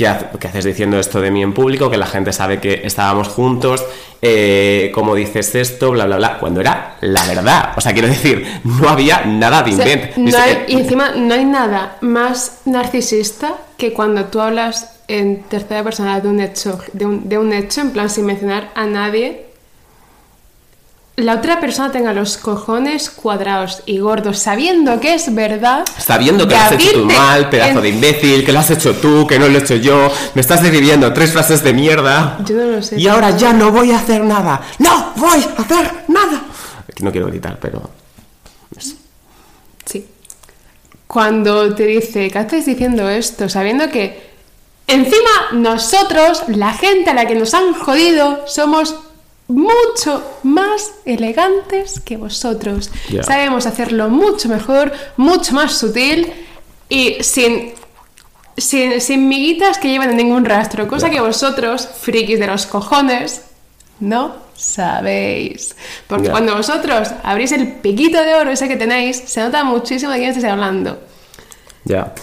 ¿Qué, ha- qué haces diciendo esto de mí en público? Que la gente sabe que estábamos juntos, eh, ¿cómo dices esto? Bla, bla, bla. Cuando era la verdad. O sea, quiero decir, no había nada de O sea, invent. no Es- hay- y encima no hay nada más narcisista que cuando tú hablas en tercera persona de un hecho, de un, de un hecho, en plan sin mencionar a nadie, la otra persona tenga los cojones cuadrados y gordos, sabiendo que es verdad. Sabiendo que lo has hecho tú mal, pedazo en- de imbécil, que lo has hecho tú, que no lo he hecho yo, me estás escribiendo tres frases de mierda. Yo no lo sé. Y ahora ya no voy a hacer nada. ¡No voy a hacer nada! No quiero gritar, pero. Sí. Cuando te dice, ¿qué haces diciendo esto? Sabiendo que encima nosotros, la gente a la que nos han jodido, somos mucho más elegantes que vosotros. Sabemos hacerlo mucho mejor, mucho más sutil y sin, sin, sin miguitas que llevan ningún rastro. Cosa que vosotros, frikis de los cojones, no sabéis. Porque cuando vosotros abrís el piquito de oro ese que tenéis, se nota muchísimo de quién estáis hablando. Ya.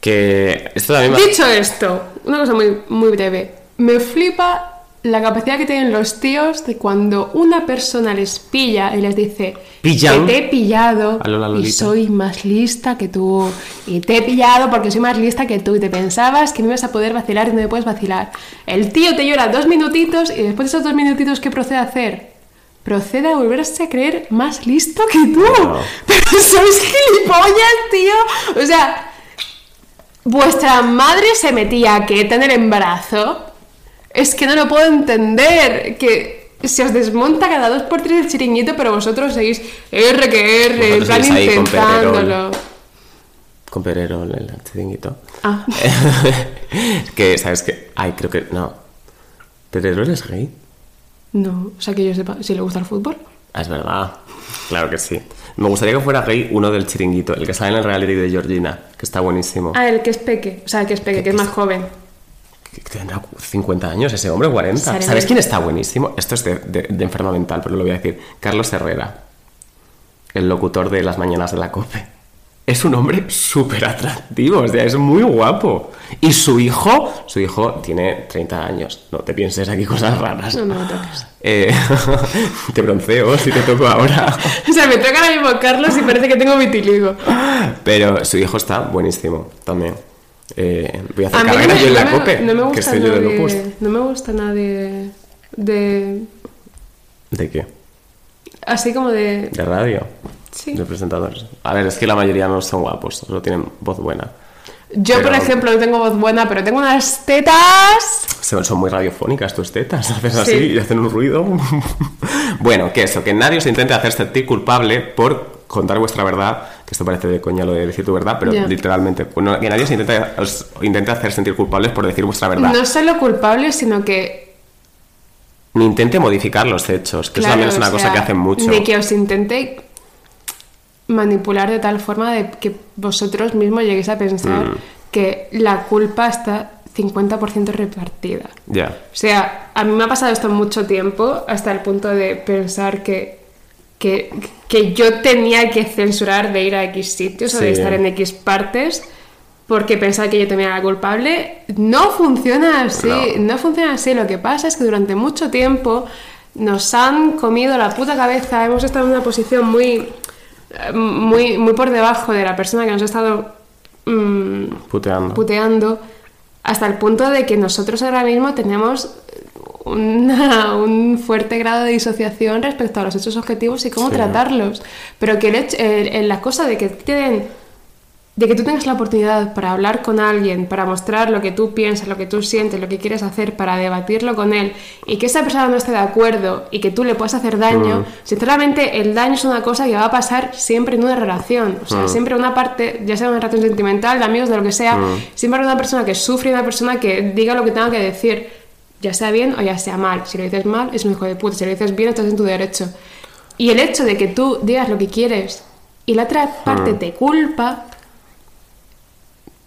Que. Esto también. Dicho esto, una cosa muy, muy breve. Me flipa la capacidad que tienen los tíos de cuando una persona les pilla y les dice Pillan. que te he pillado y soy más lista que tú y te he pillado porque soy más lista que tú y te pensabas que me ibas a poder vacilar y no me puedes vacilar. El tío te llora dos minutitos y después de esos dos minutitos ¿qué procede a hacer? Procede a volverse a creer más listo que tú. No. Pero sois gilipollas, tío. O sea, vuestra madre se metía en el embarazo Es que no lo puedo entender. Que se os desmonta cada dos por tres el chiringuito, pero vosotros seguís R que R, con intentándolo. Con Perero, el chiringuito. Ah, que, ¿sabes qué? Ay, creo que. No. ¿Perero es gay? no. O sea, que yo sepa, si le gusta el fútbol. Ah, es verdad. Claro que sí. Me gustaría que fuera gay uno del chiringuito, el que sale en el reality de Georgina, que está buenísimo. Ah, el que es peque. O sea, el que es peque, que es más joven. Tendrá 50 años ese hombre, 40. Sale ¿Sabes quién está buenísimo? Esto es de, de, de enferma mental, pero lo voy a decir. Carlos Herrera, el locutor de las mañanas de la COPE. Es un hombre súper atractivo, o sea, es muy guapo. Y su hijo, su hijo tiene 30 años. No te pienses aquí cosas raras. No, no me toques. Eh, te bronceo si te toco ahora. O sea, me toca ahora mismo Carlos y parece que tengo vitiligo. Pero su hijo está buenísimo también. Eh, voy a hacer A mí no carrera yo en la COPE, no me que gusta estoy yo locus. nadie, no me gusta nadie de... ¿De qué? Así como de... ¿De radio? Sí. De presentadores. A ver, es que la mayoría no son guapos, solo tienen voz buena. Yo, por ejemplo, no tengo voz buena, pero tengo unas tetas... Son muy radiofónicas tus tetas, haces Sí. así y hacen un ruido. bueno, que eso, que nadie os intente hacer sentir culpable por contar vuestra verdad, que esto parece de coña lo de decir tu verdad, pero literalmente, pues no- que nadie os intente, os intente hacer sentir culpables por decir vuestra verdad. No solo culpable, sino que... Ni intente modificar los hechos, que eso también es una o cosa que hacen mucho. Ni que os intente manipular de tal forma de que vosotros mismos lleguéis a pensar Mm. que la culpa está 50% repartida. Ya. O sea, a mí me ha pasado esto mucho tiempo hasta el punto de pensar que, que, que yo tenía que censurar de ir a X sitios o de estar en X partes porque pensaba que yo tenía la culpable. No funciona así, No. no. funciona así. Lo que pasa es que durante mucho tiempo nos han comido la puta cabeza, hemos estado en una posición muy, muy, muy por debajo de la persona que nos ha estado mm, Puteando. puteando hasta el punto de que nosotros ahora mismo tenemos una- un fuerte grado de disociación respecto a los hechos objetivos y cómo Sí. tratarlos. Pero que el hecho- el- el- la cosa de que tienen de que tú tengas la oportunidad para hablar con alguien, para mostrar lo que tú piensas, lo que tú sientes, lo que quieres hacer, para debatirlo con él, y que esa persona no esté de acuerdo y que tú le puedas hacer daño, sinceramente el daño es una cosa que va a pasar siempre en una relación. O sea, siempre una parte, ya sea una relación sentimental, de amigos, de lo que sea, siempre habrá una persona que sufre y una persona que diga lo que tenga que decir, ya sea bien o ya sea mal. Si lo dices mal, es un hijo de puta. Si lo dices bien, estás en tu derecho. Y el hecho de que tú digas lo que quieres y la otra parte te culpa,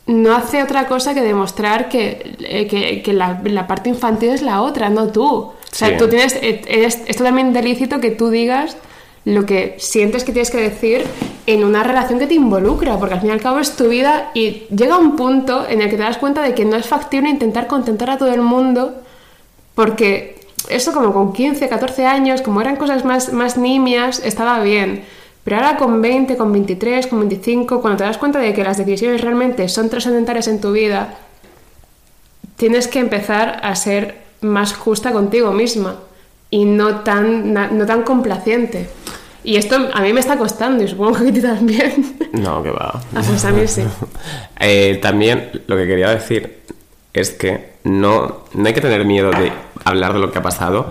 no hace otra cosa que demostrar que, eh, que, que la, la parte infantil es la otra, no tú. O sea, Sí. tú tienes, eh, eres- es totalmente lícito que tú digas lo que sientes que tienes que decir en una relación que te involucra, porque al fin y al cabo es tu vida y llega un punto en el que te das cuenta de que no es factible intentar contentar a todo el mundo, porque eso como con 15, 14 años, como eran cosas más, más nimias, estaba bien. Pero ahora con 20, con 23, con 25, cuando te das cuenta de que las decisiones realmente son trascendentales en tu vida, tienes que empezar a ser más justa contigo misma y no tan, no tan complaciente. Y esto a mí me está costando y supongo que a ti también. No, que va. Ah, pues a mí sí. Eh, también lo que quería decir es que no, no hay que tener miedo de hablar de lo que ha pasado,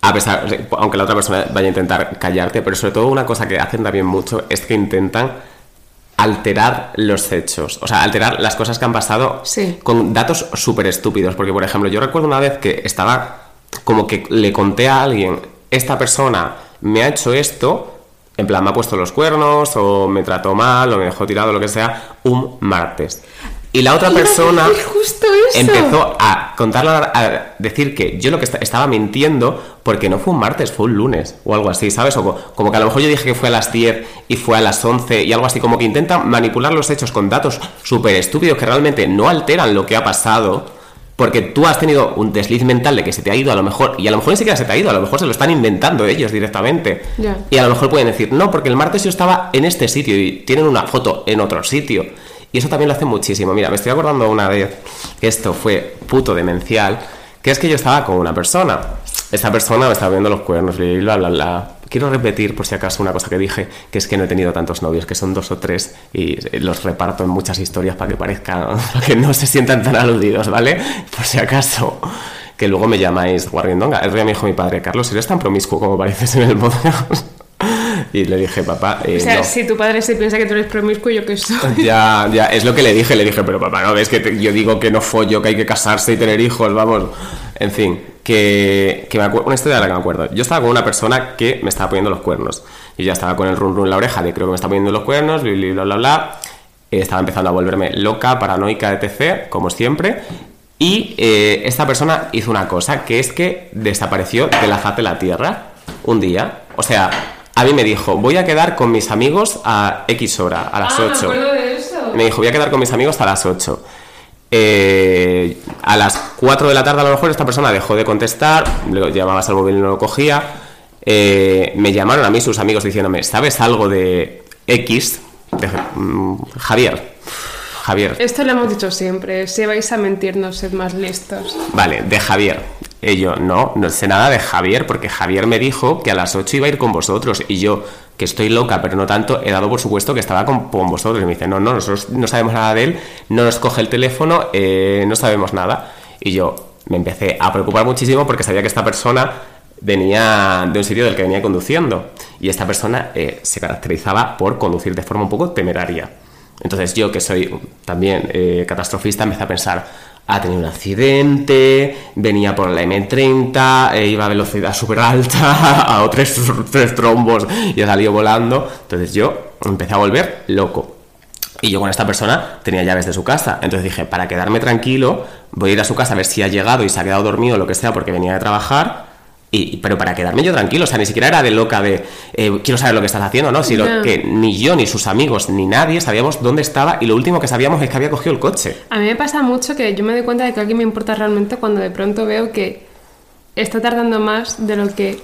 a pesar, aunque la otra persona vaya a intentar callarte, pero sobre todo una cosa que hacen también mucho es que intentan alterar los hechos, o sea, alterar las cosas que han pasado Sí. con datos súper estúpidos, porque por ejemplo, yo recuerdo una vez que estaba como que le conté a alguien, esta persona me ha hecho esto, en plan me ha puesto los cuernos, o me trató mal, o me dejó tirado, lo que sea, un martes. Y la otra persona decir justo eso. empezó a contarla, a decir que yo lo que esta- estaba mintiendo porque no fue un martes, fue un lunes o algo así, ¿sabes? O co- como que a lo mejor yo dije que fue a las 10 y fue a las 11 y algo así, como que intentan manipular los hechos con datos súper estúpidos que realmente no alteran lo que ha pasado. Porque tú has tenido un desliz mental de que se te ha ido a lo mejor, y a lo mejor ni siquiera se te ha ido, a lo mejor se lo están inventando ellos directamente. Y a lo mejor pueden decir, no, porque el martes yo estaba en este sitio y tienen una foto en otro sitio. Y eso también lo hace muchísimo. Mira, me estoy acordando una vez que esto fue puto demencial, que es que yo estaba con una persona. Esta persona me estaba viendo los cuernos bla, bla, bla. Quiero repetir, por si acaso, una cosa que dije, que es que no he tenido tantos novios, que son dos o tres, y los reparto en muchas historias para que parezcan, para que no se sientan tan aludidos, ¿vale? Por si acaso. que luego me llamáis guarriendonga. El día me dijo mi padre, Carlos, ¿eres tan promiscuo como pareces en el podcast? Y le dije, papá, eh, O sea, no. si tu padre se piensa que tú eres promiscuo, yo que soy. Ya, ya, es lo que le dije, le dije, pero papá, no ves que te- yo digo que no follo, que hay que casarse y tener hijos, vamos. En fin, que, que me acuerdo, una historia de la que me acuerdo. Yo estaba con una persona que me estaba poniendo los cuernos. Y ya estaba con el run run en la oreja de creo que me está poniendo los cuernos, bla, bla, bla, bla, bla. Eh, Estaba empezando a volverme loca, paranoica, etc., como siempre. Y eh, esta persona hizo una cosa, que es que desapareció de la faz de la Tierra un día. O sea, a mí me dijo, voy a quedar con mis amigos a X hora, a las Ah, 8. de eso. Me dijo, voy a quedar con mis amigos a las 8. Eh, a las 4 de la tarde a lo mejor esta persona dejó de contestar, le llamabas al móvil y no lo cogía. Eh, me llamaron a mí sus amigos diciéndome, ¿sabes algo de X? De, mm, Javier. Javier. Esto lo hemos dicho siempre. Si vais a mentirnos, sed más listos. Vale, de Javier. Y yo, no, no sé nada de Javier, porque Javier me dijo que a las 8 iba a ir con vosotros. Y yo, que estoy loca, pero no tanto, he dado por supuesto que estaba con, con vosotros. Y me dice, no, no, nosotros no sabemos nada de él, no nos coge el teléfono, eh, no sabemos nada. Y yo me empecé a preocupar muchísimo porque sabía que esta persona venía de un sitio del que venía conduciendo. Y esta persona eh, se caracterizaba por conducir de forma un poco temeraria. Entonces yo, que soy también eh, catastrofista, empecé a pensar, ha tenido un accidente, venía por la M30, eh, iba a velocidad súper alta, a o tres, trombos y ha salido volando. Entonces yo empecé a volver loco. Y yo con esta persona tenía llaves de su casa. Entonces dije, para quedarme tranquilo, voy a ir a su casa a ver si ha llegado y se ha quedado dormido o lo que sea porque venía de trabajar. Y, pero para quedarme yo tranquilo, o sea, ni siquiera era de loca de eh, quiero saber lo que estás haciendo, ¿no? Sino No. que ni yo, ni sus amigos, ni nadie sabíamos dónde estaba y lo último que sabíamos es que había cogido el coche. A mí me pasa mucho que yo me doy cuenta de que alguien me importa realmente cuando de pronto veo que está tardando más de lo que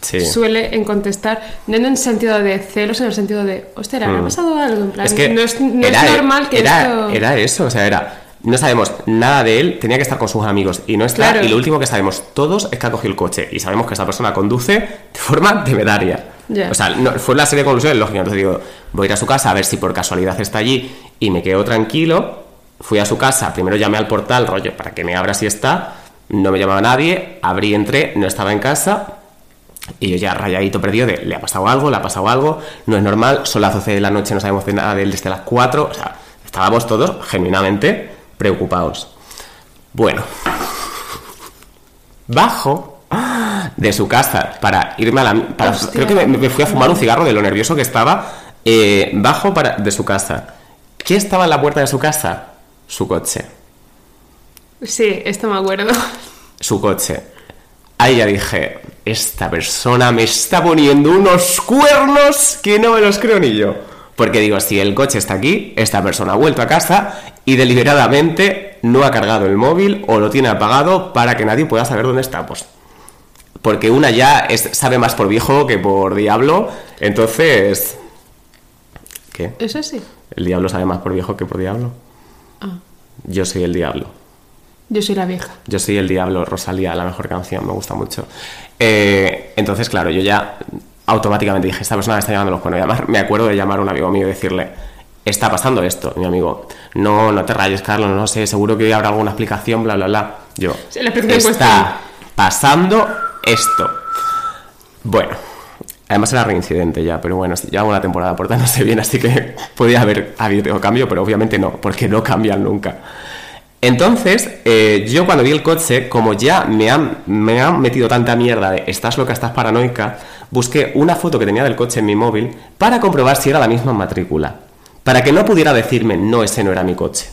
Sí. suele en contestar, no en el sentido de celos, en el sentido de, hostia, ¿le ha Mm. pasado algo? En plan, Es que no es, no era, es normal que era, esto... era eso, o sea, era. No sabemos nada de él, tenía que estar con sus amigos y no está. Claro. Y lo último que sabemos todos es que ha cogido el coche y sabemos que esa persona conduce de forma temeraria. Ya. O sea, no- fue la serie de conclusiones lógicas. Entonces digo, voy a ir a su casa a ver si por casualidad está allí y me quedo tranquilo. Fui a su casa, primero llamé al portal, rollo, para que me abra si está. No me llamaba nadie, abrí, entré, no estaba en casa. Y yo ya rayadito perdido de, ¿le ha pasado algo? ¿Le ha pasado algo? No es normal, son las 12 de la noche, no sabemos de nada de él desde las 4. O sea, estábamos todos genuinamente preocupados. Bueno, bajo de su casa para irme a la... Para, creo que me, me fui a fumar un cigarro de lo nervioso que estaba. eh, bajo para, de su casa. ¿Qué estaba en la puerta de su casa? Su coche. Sí, esto me acuerdo. Su coche. Ahí ya dije, esta persona me está poniendo unos cuernos que no me los creo ni yo. Porque digo, si el coche está aquí, esta persona ha vuelto a casa y deliberadamente no ha cargado el móvil o lo tiene apagado para que nadie pueda saber dónde estamos. Porque una ya es- sabe más por viejo que por diablo, entonces... ¿Qué? Eso sí. ¿El diablo sabe más por viejo que por diablo? Ah, Yo soy el diablo. yo soy la vieja. Yo soy el diablo, Rosalía, la mejor canción, me gusta mucho. Eh, entonces, claro, yo ya automáticamente dije, esta persona me está llamando los cuernos. Y además me acuerdo de llamar a un amigo mío y decirle, está pasando esto, mi amigo. No, no te rayes, Carlos, no sé, seguro que habrá alguna explicación, bla, bla, bla. Yo, Sí, la está pasando esto. Bueno, además era reincidente ya, pero bueno, lleva una temporada portándose bien, así que podía haber habido cambio, pero obviamente no, porque no cambian nunca. Entonces, eh, yo cuando vi el coche, como ya me han, me han metido tanta mierda de estás loca, estás paranoica, busqué una foto que tenía del coche en mi móvil para comprobar si era la misma matrícula. Para que no pudiera decirme, no, ese no era mi coche.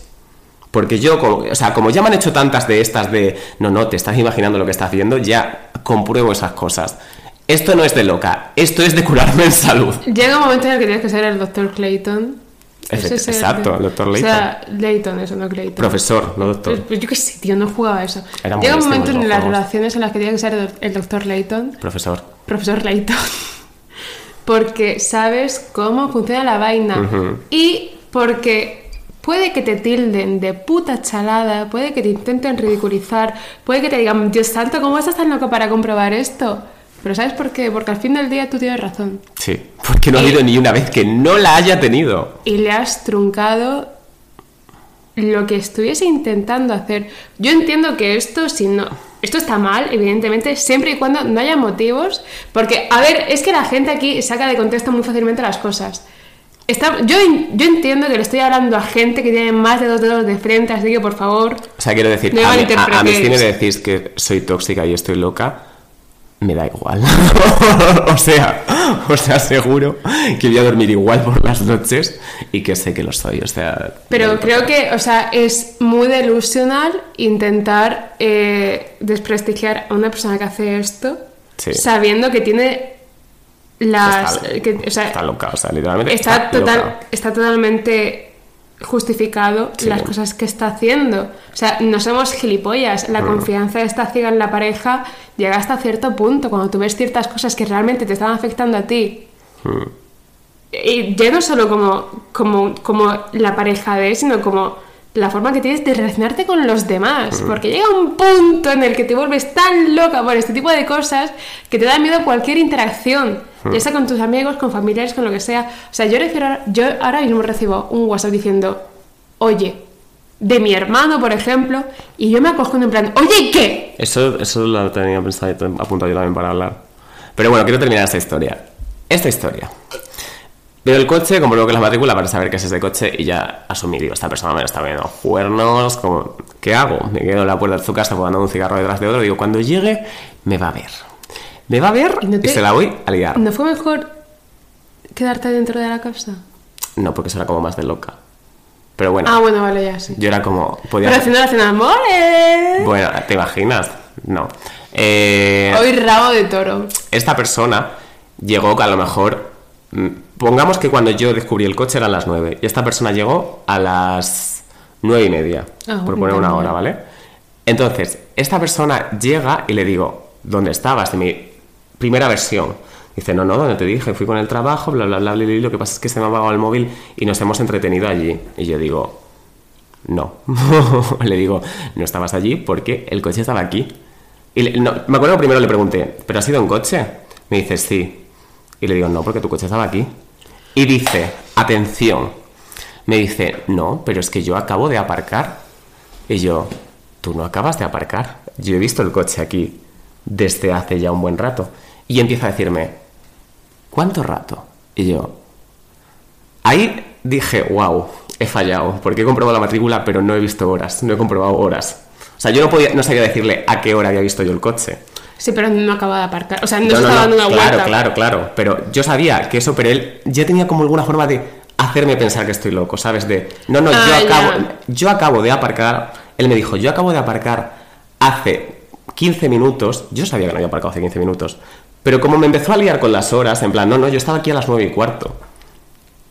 Porque yo, o sea, como ya me han hecho tantas de estas de, no, no, te estás imaginando lo que estás viendo, ya compruebo esas cosas. Esto no es de loca, esto es de curarme en salud. Llega un momento en el que tienes que ser el doctor Clayton. Ese es exacto, el Dr. O sea, Layton, eso no Clayton. Profesor, no doctor. Pues, pues yo qué sé, tío, no jugaba a eso. Era Llega un momento en las juegos. relaciones en las que tiene que ser el, doctor Layton, Profesor. profesor Layton, porque sabes cómo funciona la vaina Ujú. y porque puede que te tilden de puta chalada, puede que te intenten ridiculizar, puede que te digan, Dios santo, ¿cómo estás tan loco para comprobar esto? Pero ¿sabes por qué? Porque al fin del día tú tienes razón. Sí, porque no ha habido ni una vez que no la haya tenido. y le has truncado lo que estuviese intentando hacer. Yo entiendo que esto, si no, esto está mal, evidentemente, siempre y cuando no haya motivos, porque, a ver, es que la gente aquí saca de contexto muy fácilmente las cosas. Está, yo, yo entiendo que le estoy hablando a gente que tiene más de dos dedos de frente, así que por favor. O sea, quiero decir, No a, mí, a, a mí malinterpretéis. si me decís que soy tóxica y estoy loca, me da igual. o sea, o sea, seguro que voy a dormir igual por las noches y que sé que lo soy. O sea, Pero creo que, o sea, es muy delusional intentar eh, desprestigiar a una persona que hace esto Sí. sabiendo que tiene las. está, que, o sea, está loca, o sea, literalmente. está, total, loca. está totalmente justificado Sí. las cosas que está haciendo. O sea, no somos gilipollas. La confianza esta ciega en la pareja llega hasta cierto punto. Cuando tú ves ciertas cosas que realmente te están afectando a ti. Mm. Y ya no solo como, como, como la pareja de, sino como la forma que tienes de relacionarte con los demás. Porque llega un punto en el que te vuelves tan loca por este tipo de cosas que te da miedo cualquier interacción. Ya sea con tus amigos, con familiares, con lo que sea. O sea, yo, refiero, yo ahora mismo recibo un WhatsApp diciendo, oye, de mi hermano, por ejemplo, y yo me acojo en plan, oye, ¿qué? Eso, eso lo tenía pensado apuntado yo también para hablar. Pero bueno, quiero terminar esta historia. Esta historia. Veo el coche, compruebo que la matrícula para saber qué es ese coche y ya asumí, digo, esta persona me está viendo cuernos, como, ¿qué hago? Me quedo en la puerta de su casa fumando un cigarro detrás de otro, digo, cuando llegue, me va a ver. Me va a ver ¿Y no y se la voy a liar. ¿No fue mejor quedarte dentro de la casa? No, porque eso era como más de loca. Pero bueno, Ah, bueno, vale, ya sí. yo era como, podía... Pero haciendo la cena, amores. Bueno, ¿te imaginas? No. Eh, Hoy rabo de toro. esta persona llegó que a lo mejor. mm, Pongamos que cuando yo descubrí el coche eran las 9 y esta persona llegó a las nueve y media, Ah, por poner una hora, ¿vale? Entonces, esta persona llega y le digo, ¿dónde estabas? De mi primera versión. Dice, no, no, donde te dije, fui con el trabajo, bla, bla, bla, bla, bla, lo que pasa es que se me ha apagado el móvil y nos hemos entretenido allí. Y yo digo, no. le digo, no estabas allí porque el coche estaba aquí. Y le- no, me acuerdo primero le pregunté, ¿pero has ido en coche? Me dice, sí. Y le digo, no, porque tu coche estaba aquí. Y dice, atención. Me dice, no, pero es que yo acabo de aparcar. Y yo, tú no acabas de aparcar. Yo he visto el coche aquí desde hace ya un buen rato. Y empieza a decirme, ¿cuánto rato? Y yo, Ahí dije, wow, he fallado, porque he comprobado la matrícula, pero no he visto horas, no he comprobado horas. O sea, yo no, podía, no sabía decirle a qué hora había visto yo el coche. Sí, pero no acaba de aparcar. O sea, no, No, se no, estaba no, dando una claro, vuelta. claro, claro. Pero yo sabía que eso, pero él ya tenía como alguna forma de hacerme pensar que estoy loco, ¿sabes? De, no, no, yo, Ah, acabo, ya. yo acabo de aparcar. Él me dijo, yo acabo de aparcar hace 15 minutos. Yo sabía que no había aparcado hace 15 minutos. Pero como me empezó a liar con las horas, en plan, no, no, yo estaba aquí a las 9 y cuarto.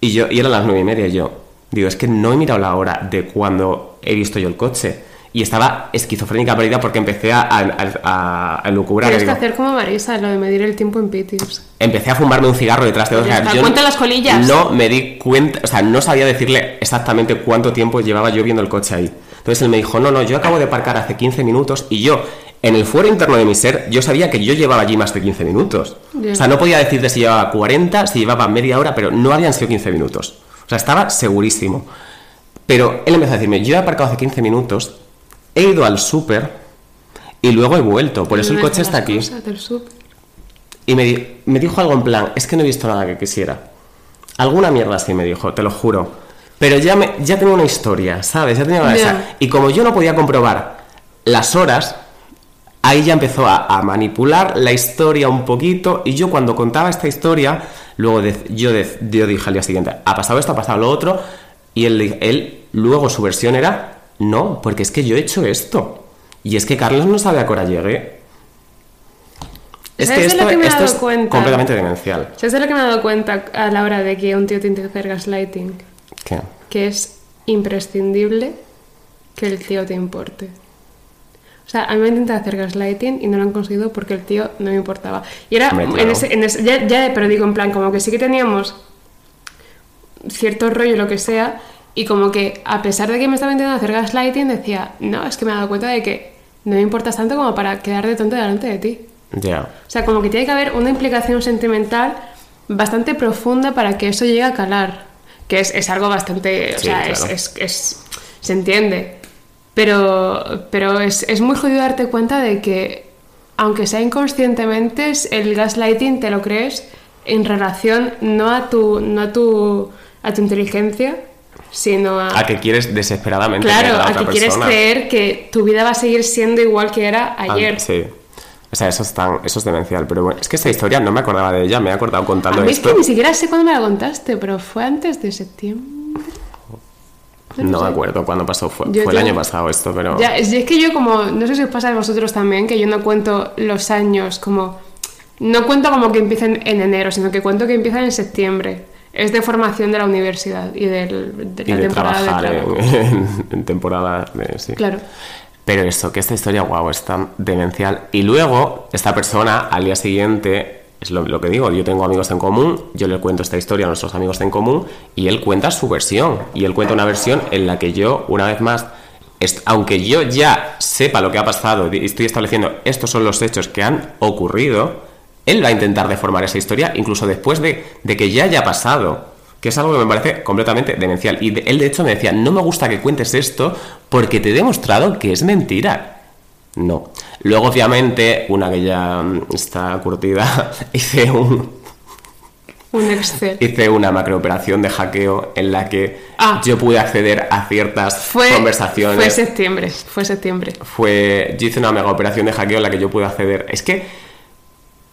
Y, yo, y eran las 9 y media. Y yo, digo, es que no he mirado la hora de cuando he visto yo el coche. Y estaba esquizofrénica perdida porque empecé a, a, a, a elucubrar. Tienes que hacer como Marisa, lo de medir el tiempo en pitios. Empecé a fumarme un cigarro detrás de otro. Ya está, cuenta las colillas. No me di cuenta, o sea, no sabía decirle exactamente cuánto tiempo llevaba yo viendo el coche ahí. Entonces él me dijo, no, no, yo acabo de aparcar hace 15 minutos y yo, en el fuero interno de mi ser, yo sabía que yo llevaba allí más de 15 minutos. O sea, no podía decirte si llevaba 40, si llevaba media hora, pero no habían sido 15 minutos. O sea, estaba segurísimo. Pero él empezó a decirme, yo he aparcado hace 15 minutos, he ido al súper y luego he vuelto. Por eso el coche está aquí. Y me, di- me dijo algo en plan, es que no he visto nada que quisiera. Alguna mierda así me dijo, te lo juro. Pero ya, me, ya tenía una historia, ¿sabes? Ya tenía una... Ya. y como yo no podía comprobar las horas, ahí ya empezó a, a manipular la historia un poquito. Y yo cuando contaba esta historia, luego de- yo, de- yo dije al día siguiente, ha pasado esto, ha pasado lo otro. Y él, él luego su versión era, no, porque es que yo he hecho esto. Y es que Carlos no sabe a qué hora llegué. Es que ¿Sabes de lo esto, que me he esto dado es cuenta? completamente demencial. ¿Sabes de lo que me he dado cuenta a la hora de que un tío te intente hacer gaslighting? ¿Qué? Que es imprescindible que el tío te importe. O sea, a mí me intentan hacer gaslighting y no lo han conseguido porque el tío no me importaba. Y era Hombre, en ese, en ese- ya, ya, pero digo en plan, como que sí que teníamos cierto rollo, lo que sea, y como que a pesar de que me estaba intentando hacer gaslighting, decía, no, es que me he dado cuenta de que no me importas tanto como para quedar de tonto delante de ti. Ya. O sea, como que tiene que haber una implicación sentimental bastante profunda para que eso llegue a calar. Que es, es algo bastante. O Sí, sea, claro. es, es- es- se entiende. Pero, pero es, es muy jodido darte cuenta de que, aunque sea inconscientemente, es- el gaslighting te lo crees en relación no a tu, no a tu, a tu inteligencia, sino a, A que quieres desesperadamente claro, a a otra que quieres creer que tu vida va a seguir siendo igual que era Ah, ayer. Sí. O sea, eso es, tan, eso es demencial. Pero bueno, es que esta historia no me acordaba de ella, me he acordado A contando es esto. que ni siquiera sé cuándo me la contaste, pero fue antes de septiembre. No sé. me acuerdo cuándo pasó, fue, Yo fue el año pasado esto, pero... Ya, es, es que yo como, no sé si os pasa a vosotros también, que yo no cuento los años como, no cuento como que empiecen en enero, sino que cuento que empiezan en septiembre. Es de formación de la universidad y del, de y la de temporada trabajar de trabajo. en- en temporada de... Sí. Claro. Pero eso, que esta historia, es tan demencial. Y luego, esta persona, al día siguiente, es lo, que digo, yo tengo amigos en común, yo le cuento esta historia a nuestros amigos en común, y él cuenta su versión. Y él cuenta una versión en la que yo, una vez más, aunque yo ya sepa lo que ha pasado y estoy estableciendo estos son los hechos que han ocurrido, él va a intentar deformar esa historia incluso después de, de que ya haya pasado. Que es algo que me parece completamente demencial. Y él, de hecho, me decía: No me gusta que cuentes esto porque te he demostrado que es mentira. No. Luego, obviamente, una que ya mm, está curtida, hice un, Un Excel. hice una macrooperación de hackeo en la que Ah. yo pude acceder a ciertas Fue, conversaciones. fue septiembre, fue septiembre. Fue- yo hice una mega operación de hackeo en la que yo pude acceder. Es que.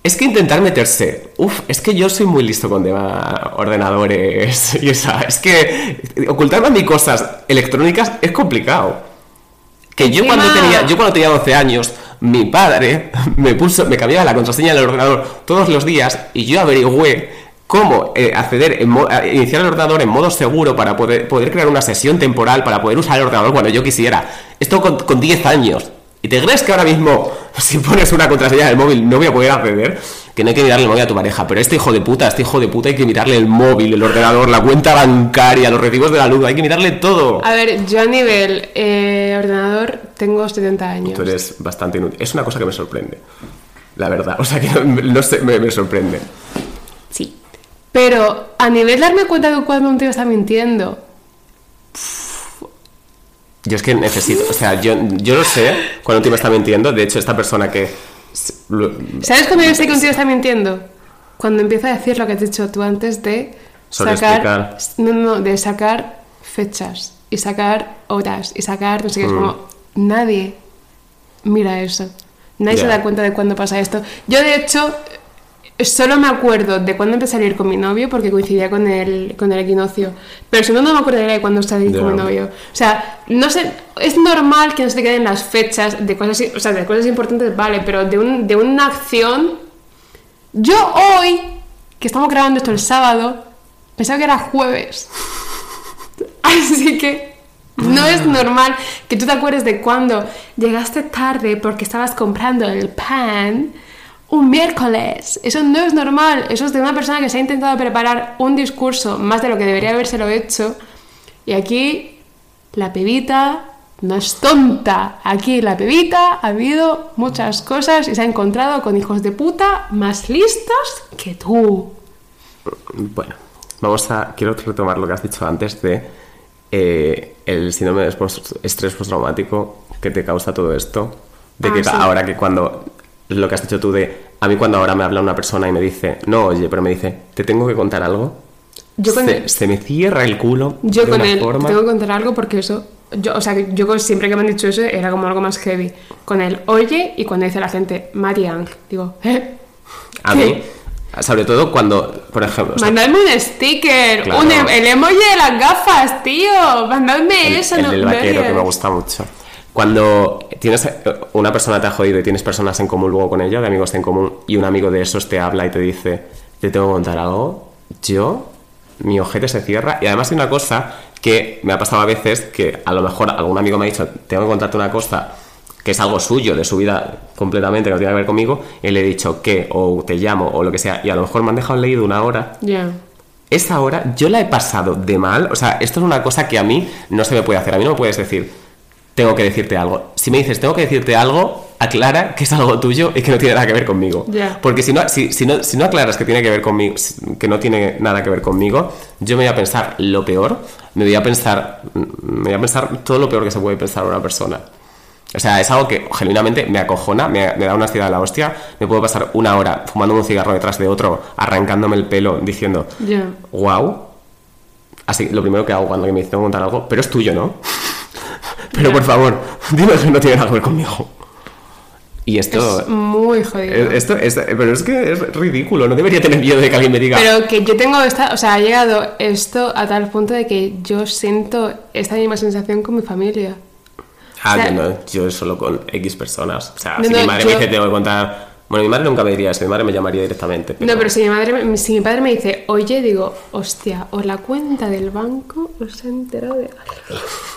Es que intentar meterse. Uf, es que yo soy muy listo con tema ordenadores y esa. Es que ocultarme a mí cosas electrónicas es complicado. Que yo cuando tenía, yo cuando tenía 12 años, mi padre me puso, me cambiaba la contraseña del ordenador todos los días y yo averigüé cómo eh, acceder, en iniciar el ordenador en modo seguro para poder, poder crear una sesión temporal para poder usar el ordenador cuando yo quisiera. Esto con, con 10 años. ¿Y te crees que ahora mismo, si pones una contraseña del móvil, no voy a poder acceder? Que no hay que mirarle el móvil a tu pareja, pero este hijo de puta, este hijo de puta hay que mirarle el móvil, el ordenador, la cuenta bancaria, los recibos de la luz, hay que mirarle todo. A ver, yo a nivel eh, ordenador tengo 70 años. Tú eres bastante inútil. Es una cosa que me sorprende. La verdad. O sea que no, no sé, me, me sorprende. Sí. Pero a nivel darme cuenta de cuando un tío está mintiendo, Yo es que necesito. O sea, yo, yo lo sé cuando un tío me está mintiendo. De hecho, esta persona que. ¿Sabes cuando yo sé que un tío está mintiendo? Cuando empieza a decir lo que has dicho tú antes de sacar. No, no, de sacar fechas y sacar horas y sacar. No sé qué, es Mm. como. Nadie mira eso. Nadie se da cuenta de cuándo pasa esto. Yo, de hecho, solo me acuerdo de cuándo empecé a salir con mi novio porque coincidía con el, con el equinoccio. Pero si no, no me acordaría de cuándo salí con mi novio. O sea, no sé, es normal que no se te queden las fechas de cosas, o sea, de cosas importantes, vale, pero de, un, de una acción. Yo hoy, que estamos grabando esto el sábado, pensaba que era jueves. Así que no es normal que tú te acuerdes de cuando llegaste tarde porque estabas comprando el pan un miércoles. Eso no es normal. Eso es de una persona que se ha intentado preparar un discurso más de lo que debería habérselo hecho. Y aquí la pebita no es tonta. Aquí la pebita ha habido muchas cosas y se ha encontrado con hijos de puta más listos que tú. Bueno, vamos a. Quiero retomar lo que has dicho antes de eh, el síndrome de estrés postraumático que te causa todo esto. De Ah, que sí. ahora que cuando. Lo que has dicho tú de. A mí cuando ahora me habla una persona y me dice, no, oye, pero me dice, ¿te tengo que contar algo? Yo con se, él- se me cierra el culo. Yo de con una él forma. tengo que contar algo porque eso, yo, o sea, yo siempre que me han dicho eso era como algo más heavy. Con él, oye, y cuando dice la gente, Marianne, digo, ¿eh? A ¿Qué? mí, sobre todo cuando, por ejemplo, o sea, Mandadme un sticker, Claro. un em- el emoji de las gafas, tío. Mandadme el, eso, el no del no vaquero que me gusta mucho. Cuando tienes eh, una persona te ha jodido y tienes personas en común luego con ella, de amigos en común, y un amigo de esos te habla y te dice, te tengo que contar algo, yo, mi ojete se cierra. Y además hay una cosa que me ha pasado a veces que a lo mejor algún amigo me ha dicho, tengo que contarte una cosa que es algo suyo, de su vida completamente, que no tiene que ver conmigo, y le he dicho que, o te llamo, o lo que sea, y a lo mejor me han dejado leído una hora Ya. esa hora yo la he pasado de mal. O sea, esto es una cosa que a mí no se me puede hacer. A mí no me puedes decir, tengo que decirte algo. Si me dices, tengo que decirte algo, aclara que es algo tuyo y que no tiene nada que ver conmigo. Ya. Porque si no, si, si no, si no aclaras que tiene que ver conmigo, que no tiene nada que ver conmigo, yo me voy a pensar lo peor, me voy a pensar, me voy a pensar todo lo peor que se puede pensar una persona. O sea, es algo que genuinamente me acojona, me, me da una ansiedad de la hostia. Me puedo pasar una hora fumando un cigarro detrás de otro, arrancándome el pelo, diciendo, wow. Así, lo primero que hago cuando me dicen contar algo, pero es tuyo, ¿no? Pero por favor, dime que no tiene nada que ver conmigo. Y esto. Es muy jodido. Esto es, pero es que es ridículo, no debería tener miedo de que alguien me diga. Pero que yo tengo esta, o sea, ha llegado esto a tal punto de que yo siento esta misma sensación con mi familia. ah, o sea- yo no, yo solo con X personas. O sea, No, si no, mi madre yo- me dice, tengo que contar. Bueno, mi madre nunca me diría eso, mi madre me llamaría directamente. No, pero si mi madre, me- si mi padre me dice, oye, digo, hostia, o la cuenta del banco os he enterado de algo.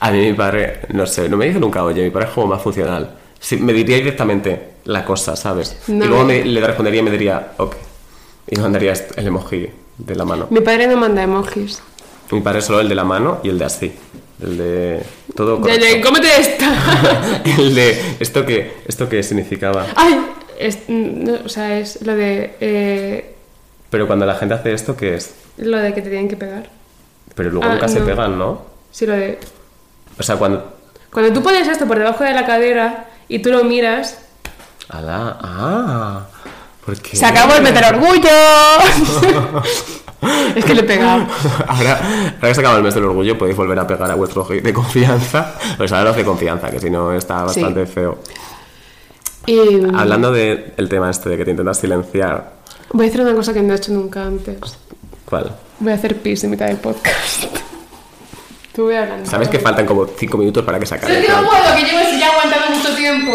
A mí mi padre, no sé, no me dice nunca, oye, mi padre es como más funcional. Sí, me diría directamente la cosa, ¿sabes? No. Y luego me, le respondería y me diría, ok. Y me mandaría el emoji de la mano. Mi padre no manda emojis. Mi padre solo el de la mano y el de así. El de todo De, correcto. de, cómete esta. el de esto que esto que significaba. Ay, es- no, o sea, es lo de, eh, Pero cuando la gente hace esto, ¿qué es? lo de que te tienen que pegar. Pero luego Ah, nunca se no. pegan, ¿no? Sí, lo de... O sea, cuando... Cuando tú pones esto por debajo de la cadera y tú lo miras, Alá, ah, porque... se acabó el meter orgullo. es que le he pegado. Ahora, ahora que se acaba el mes del orgullo, podéis volver a pegar a vuestro hate de confianza. Pues ahora los de confianza, que si no está Sí. bastante feo. Y Hablando del tema este de que te intentas silenciar, voy a hacer una cosa que no he hecho nunca antes. ¿cuál? Voy a hacer pis en mitad del podcast. Hablando. Sabes que faltan como 5 minutos para que se acabe. Es que no puedo, que llevo ya aguantando mucho tiempo.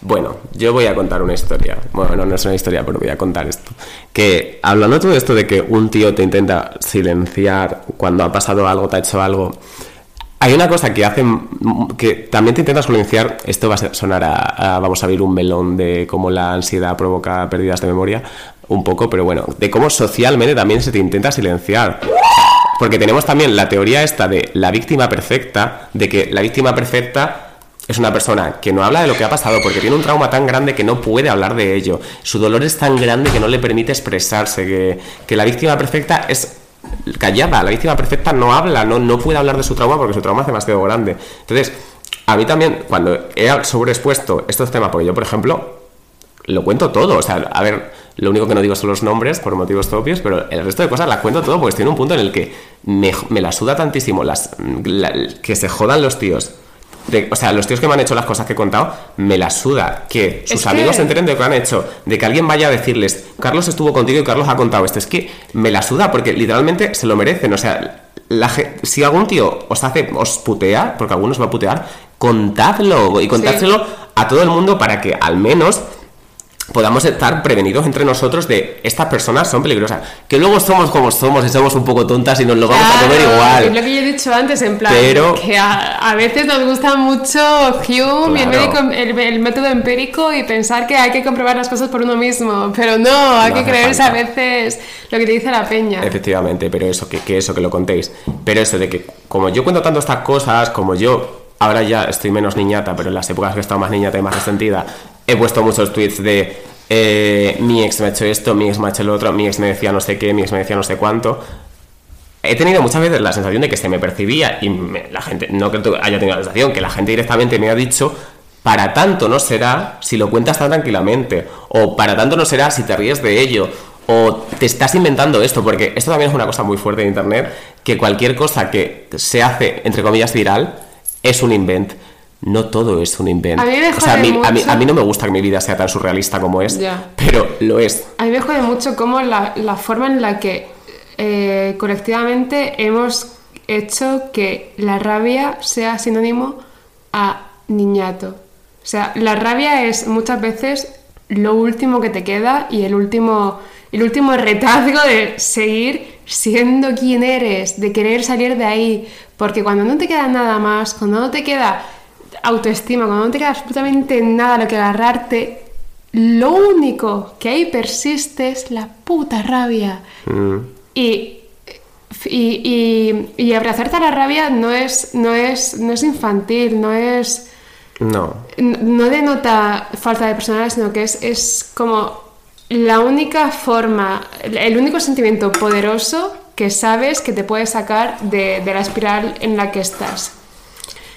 Bueno, yo voy a contar una historia. Bueno, no, no es una historia, pero voy a contar esto. Que hablando todo esto de que un tío te intenta silenciar cuando ha pasado algo, te ha hecho algo. Hay una cosa que hacen que también te intenta silenciar. Esto va a sonar a, a- vamos a abrir un melón de cómo la ansiedad provoca pérdidas de memoria, un poco, pero bueno, de cómo socialmente también se te intenta silenciar. Porque tenemos también la teoría esta de la víctima perfecta, de que la víctima perfecta es una persona que no habla de lo que ha pasado porque tiene un trauma tan grande que no puede hablar de ello. Su dolor es tan grande que no le permite expresarse, que, que la víctima perfecta es callada, la víctima perfecta no habla, no, no puede hablar de su trauma porque su trauma es demasiado grande. Entonces, a mí también, cuando he sobreexpuesto estos temas, porque yo, por ejemplo, lo cuento todo. O sea, a ver, lo único que no digo son los nombres por motivos obvios, pero el resto de cosas las cuento todo, porque estoy en un punto en el que me, me la suda tantísimo las, la- que se jodan los tíos. De- o sea, los tíos que me han hecho las cosas que he contado, me la suda. Que sus Es que- amigos se enteren de lo que han hecho. De que alguien vaya a decirles, Carlos estuvo contigo y Carlos ha contado esto. Es que me la suda porque literalmente se lo merecen. O sea, la ge- si algún tío os hace, os putea, porque algunos va a putear, contadlo y contádselo a todo el mundo para que al menos podamos estar prevenidos entre nosotros de estas personas son peligrosas. Que luego somos como somos y somos un poco tontas y nos lo vamos a comer igual. Es lo que yo he dicho antes, en plan, Pero- que a, a veces nos gusta mucho Hume y el, método empírico y pensar que hay que comprobar las cosas por uno mismo. Pero no, hay No que creerse falta. a veces lo que te dice la peña. Efectivamente, pero eso, que, que eso, que lo contéis. Pero eso de que, como yo cuento tanto estas cosas, como yo ahora ya estoy menos niñata, pero en las épocas que he estado más niñata y más resentida, he puesto muchos tweets de eh, mi ex me ha hecho esto, mi ex me ha hecho lo otro, mi ex me decía no sé qué, mi ex me decía no sé cuánto. He tenido muchas veces la sensación de que se me percibía y me- la gente, no que tú haya tenido la sensación, que la gente directamente me ha dicho, para tanto no será si lo cuentas tan tranquilamente, o para tanto no será si te ríes de ello, o te estás inventando esto, porque esto también es una cosa muy fuerte en Internet, que cualquier cosa que se hace, entre comillas, viral, es un invent. No todo es un invent. A mí me o sea, a mí, a, mí, mucho. a mí no me gusta que mi vida sea tan surrealista como es, pero lo es. A mí me jode mucho cómo la, la forma en la que eh, colectivamente hemos hecho que la rabia sea sinónimo a niñato. O sea, la rabia es muchas veces lo último que te queda y el último, el último retazgo de seguir siendo quien eres, de querer salir de ahí. Porque cuando no te queda nada más, cuando no te queda autoestima, cuando no te queda absolutamente nada a lo que agarrarte, lo único que ahí persiste es la puta rabia. Mm. Y, y, y- y abrazarte a la rabia no es, no, es, no es infantil, no es, No. no denota falta de personalidad, sino que es, es como la única forma, el- el único sentimiento poderoso que sabes que te puede sacar de, de la espiral en la que estás.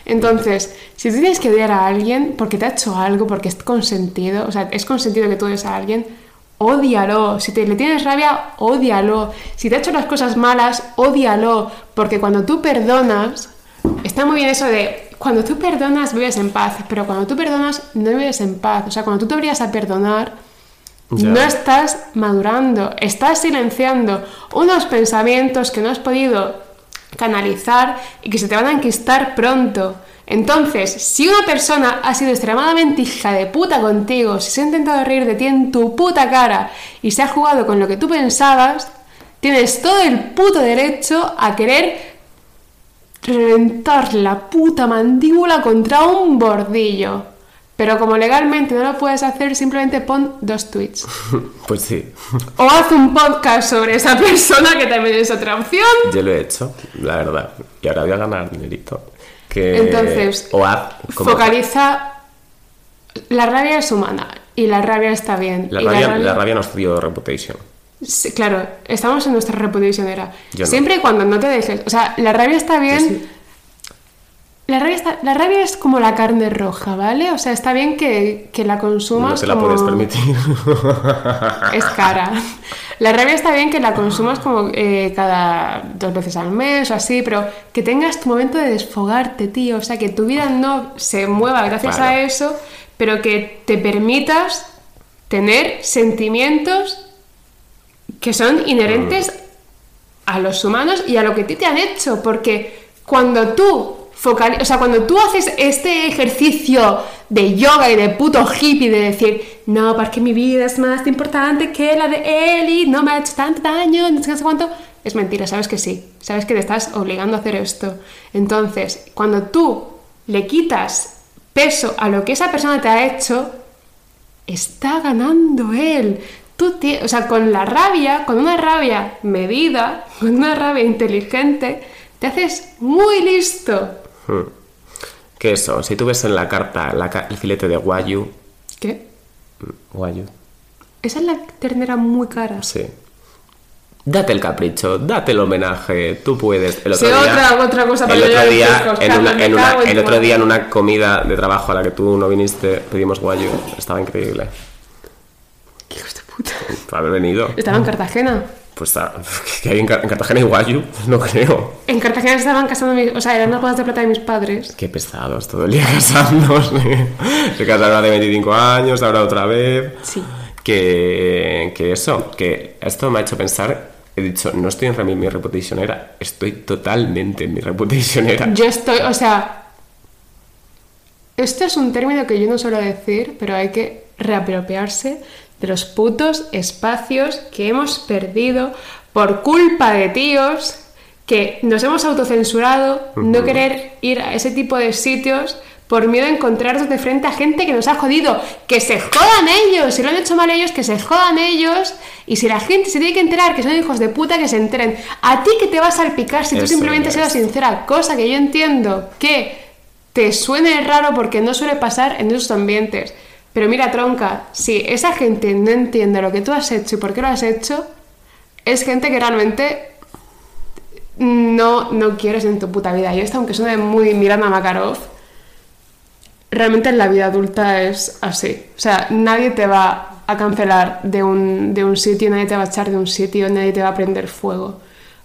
Entonces, si tú tienes que odiar a alguien porque te ha hecho algo, porque es consentido, o sea, es consentido que tú odies a alguien, ódialo. Si te le tienes rabia, ódialo. Si te ha hecho las cosas malas, ódialo. Porque cuando tú perdonas, está muy bien eso de cuando tú perdonas vives en paz, pero cuando tú perdonas no vives en paz. O sea, cuando tú te obligas a perdonar, no estás madurando, estás silenciando unos pensamientos que no has podido canalizar y que se te van a enquistar pronto. Entonces, si una persona ha sido extremadamente hija de puta contigo, si se ha intentado reír de ti en tu puta cara y se ha jugado con lo que tú pensabas, tienes todo el puto derecho a querer reventar la puta mandíbula contra un bordillo. Pero como legalmente no lo puedes hacer, simplemente pon dos tweets. Pues sí. O haz un podcast sobre esa persona, que también es otra opción. Yo lo he hecho, la verdad. Y ahora voy a ganar dinerito. Que... Entonces, O haz Focaliza. La rabia es humana y la rabia está bien. La y rabia, la rabia nos dio reputation. Sí, claro, estamos en nuestra reputation era. Yo no. Siempre y cuando no te dejes. O sea, la rabia está bien. La rabia, está- la rabia es como la carne roja, ¿vale? O sea, está bien que, que la consumas. No se la como- puedes permitir. Es cara. La rabia está bien que la consumas como eh, cada dos veces al mes o así, pero que tengas tu momento de desfogarte, tío. O sea, que tu vida no se mueva gracias Claro. a eso, pero que te permitas tener sentimientos que son inherentes a los humanos y a lo que a ti te han hecho, porque cuando tú focal- o sea, cuando tú haces este ejercicio de yoga y de puto hippie de decir, no, porque mi vida es más importante que la de él y no me ha hecho tanto daño, no sé cuánto, es mentira, sabes que sí, sabes que te estás obligando a hacer esto. Entonces, cuando tú le quitas peso a lo que esa persona te ha hecho, está ganando él. Tú tie- o sea, con la rabia, con una rabia medida, con una rabia inteligente, te haces muy listo. Que eso, si tú ves en la carta la ca- el filete de Wagyu, ¿Qué? Wagyu, Esa es la ternera muy cara. sí. Date el capricho, date el homenaje, tú puedes. El Sí, otro día, otra- otra cosa para el otro día, en una- en el otro día en una comida de trabajo a la que tú no viniste, pedimos Wagyu, estaba increíble. ¿Qué hijos de puta? Haber venido. Estaba en Cartagena. Pues que hay en, en Cartagena y Wagyu, no creo. En Cartagena estaban casando mis... O sea, eran las bodas de plata de mis padres. Qué pesados, todo el día casándose. Se casaron hace 25 años, ahora otra vez. Sí. Que, que eso, que esto me ha hecho pensar. He dicho, no estoy en mi reputation era, estoy totalmente en mi reputation era. Yo estoy, o sea, esto es un término que yo no suelo decir, pero hay que reapropiarse de los putos espacios que hemos perdido por culpa de tíos que nos hemos autocensurado no querer ir a ese tipo de sitios por miedo a encontrarnos de frente a gente que nos ha jodido. Que se jodan ellos, si lo han hecho mal ellos, que se jodan ellos. Y si la gente se tiene que enterar que son hijos de puta, que se enteren. A ti que te vas a salpicar si tú simplemente seas sincera, cosa que yo entiendo que te suene raro porque no suele pasar en esos ambientes. Pero mira, tronca, si esa gente no entiende lo que tú has hecho y por qué lo has hecho, es gente que realmente no, no quieres en tu puta vida. Y esto, aunque suene muy Miranda Makarov, realmente en la vida adulta es así. O sea, nadie te va a cancelar de un, de un sitio, nadie te va a echar de un sitio, nadie te va a prender fuego.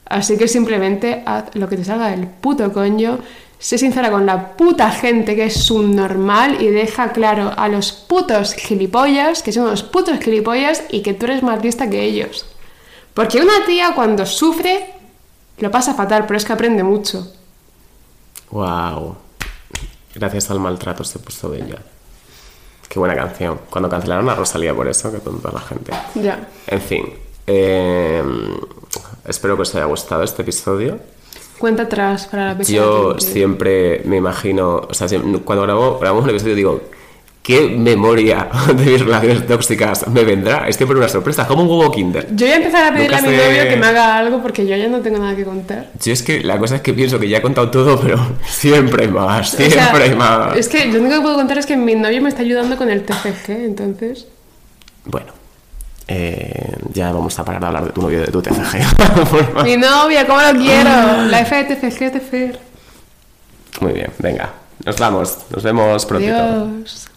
Así que simplemente haz lo que te salga del puto coño, sé sincera con la puta gente que es un normal y deja claro a los putos gilipollas que son unos putos gilipollas y que tú eres más lista que ellos. Porque una tía cuando sufre lo pasa fatal, pero es que aprende mucho. Wow. Gracias al maltrato se puso bella. Qué buena canción. Cuando cancelaron a Rosalía por eso, que tonta la gente. Ya. En fin. eh, espero que os haya gustado este episodio. Cuenta atrás para la fecha Yo siempre me imagino, o sea, cuando grabo, grabamos un episodio digo, ¿Qué memoria de mis relaciones tóxicas me vendrá? Es siempre una sorpresa, como un huevo kinder. Yo voy a empezar a pedirle Nunca a mi sé- novio que me haga algo porque yo ya no tengo nada que contar. Yo es que la cosa es que pienso que ya he contado todo, pero siempre más, O sea, siempre hay más. Es que lo único que puedo contar es que mi novio me está ayudando con el TFG, entonces... Bueno, eh, ya vamos a parar de hablar de tu novio de tu favor. Mi novia, ¿cómo lo quiero? La F de TFG es de Fer. Muy bien, venga. Nos vamos. Nos vemos prontito. Adiós.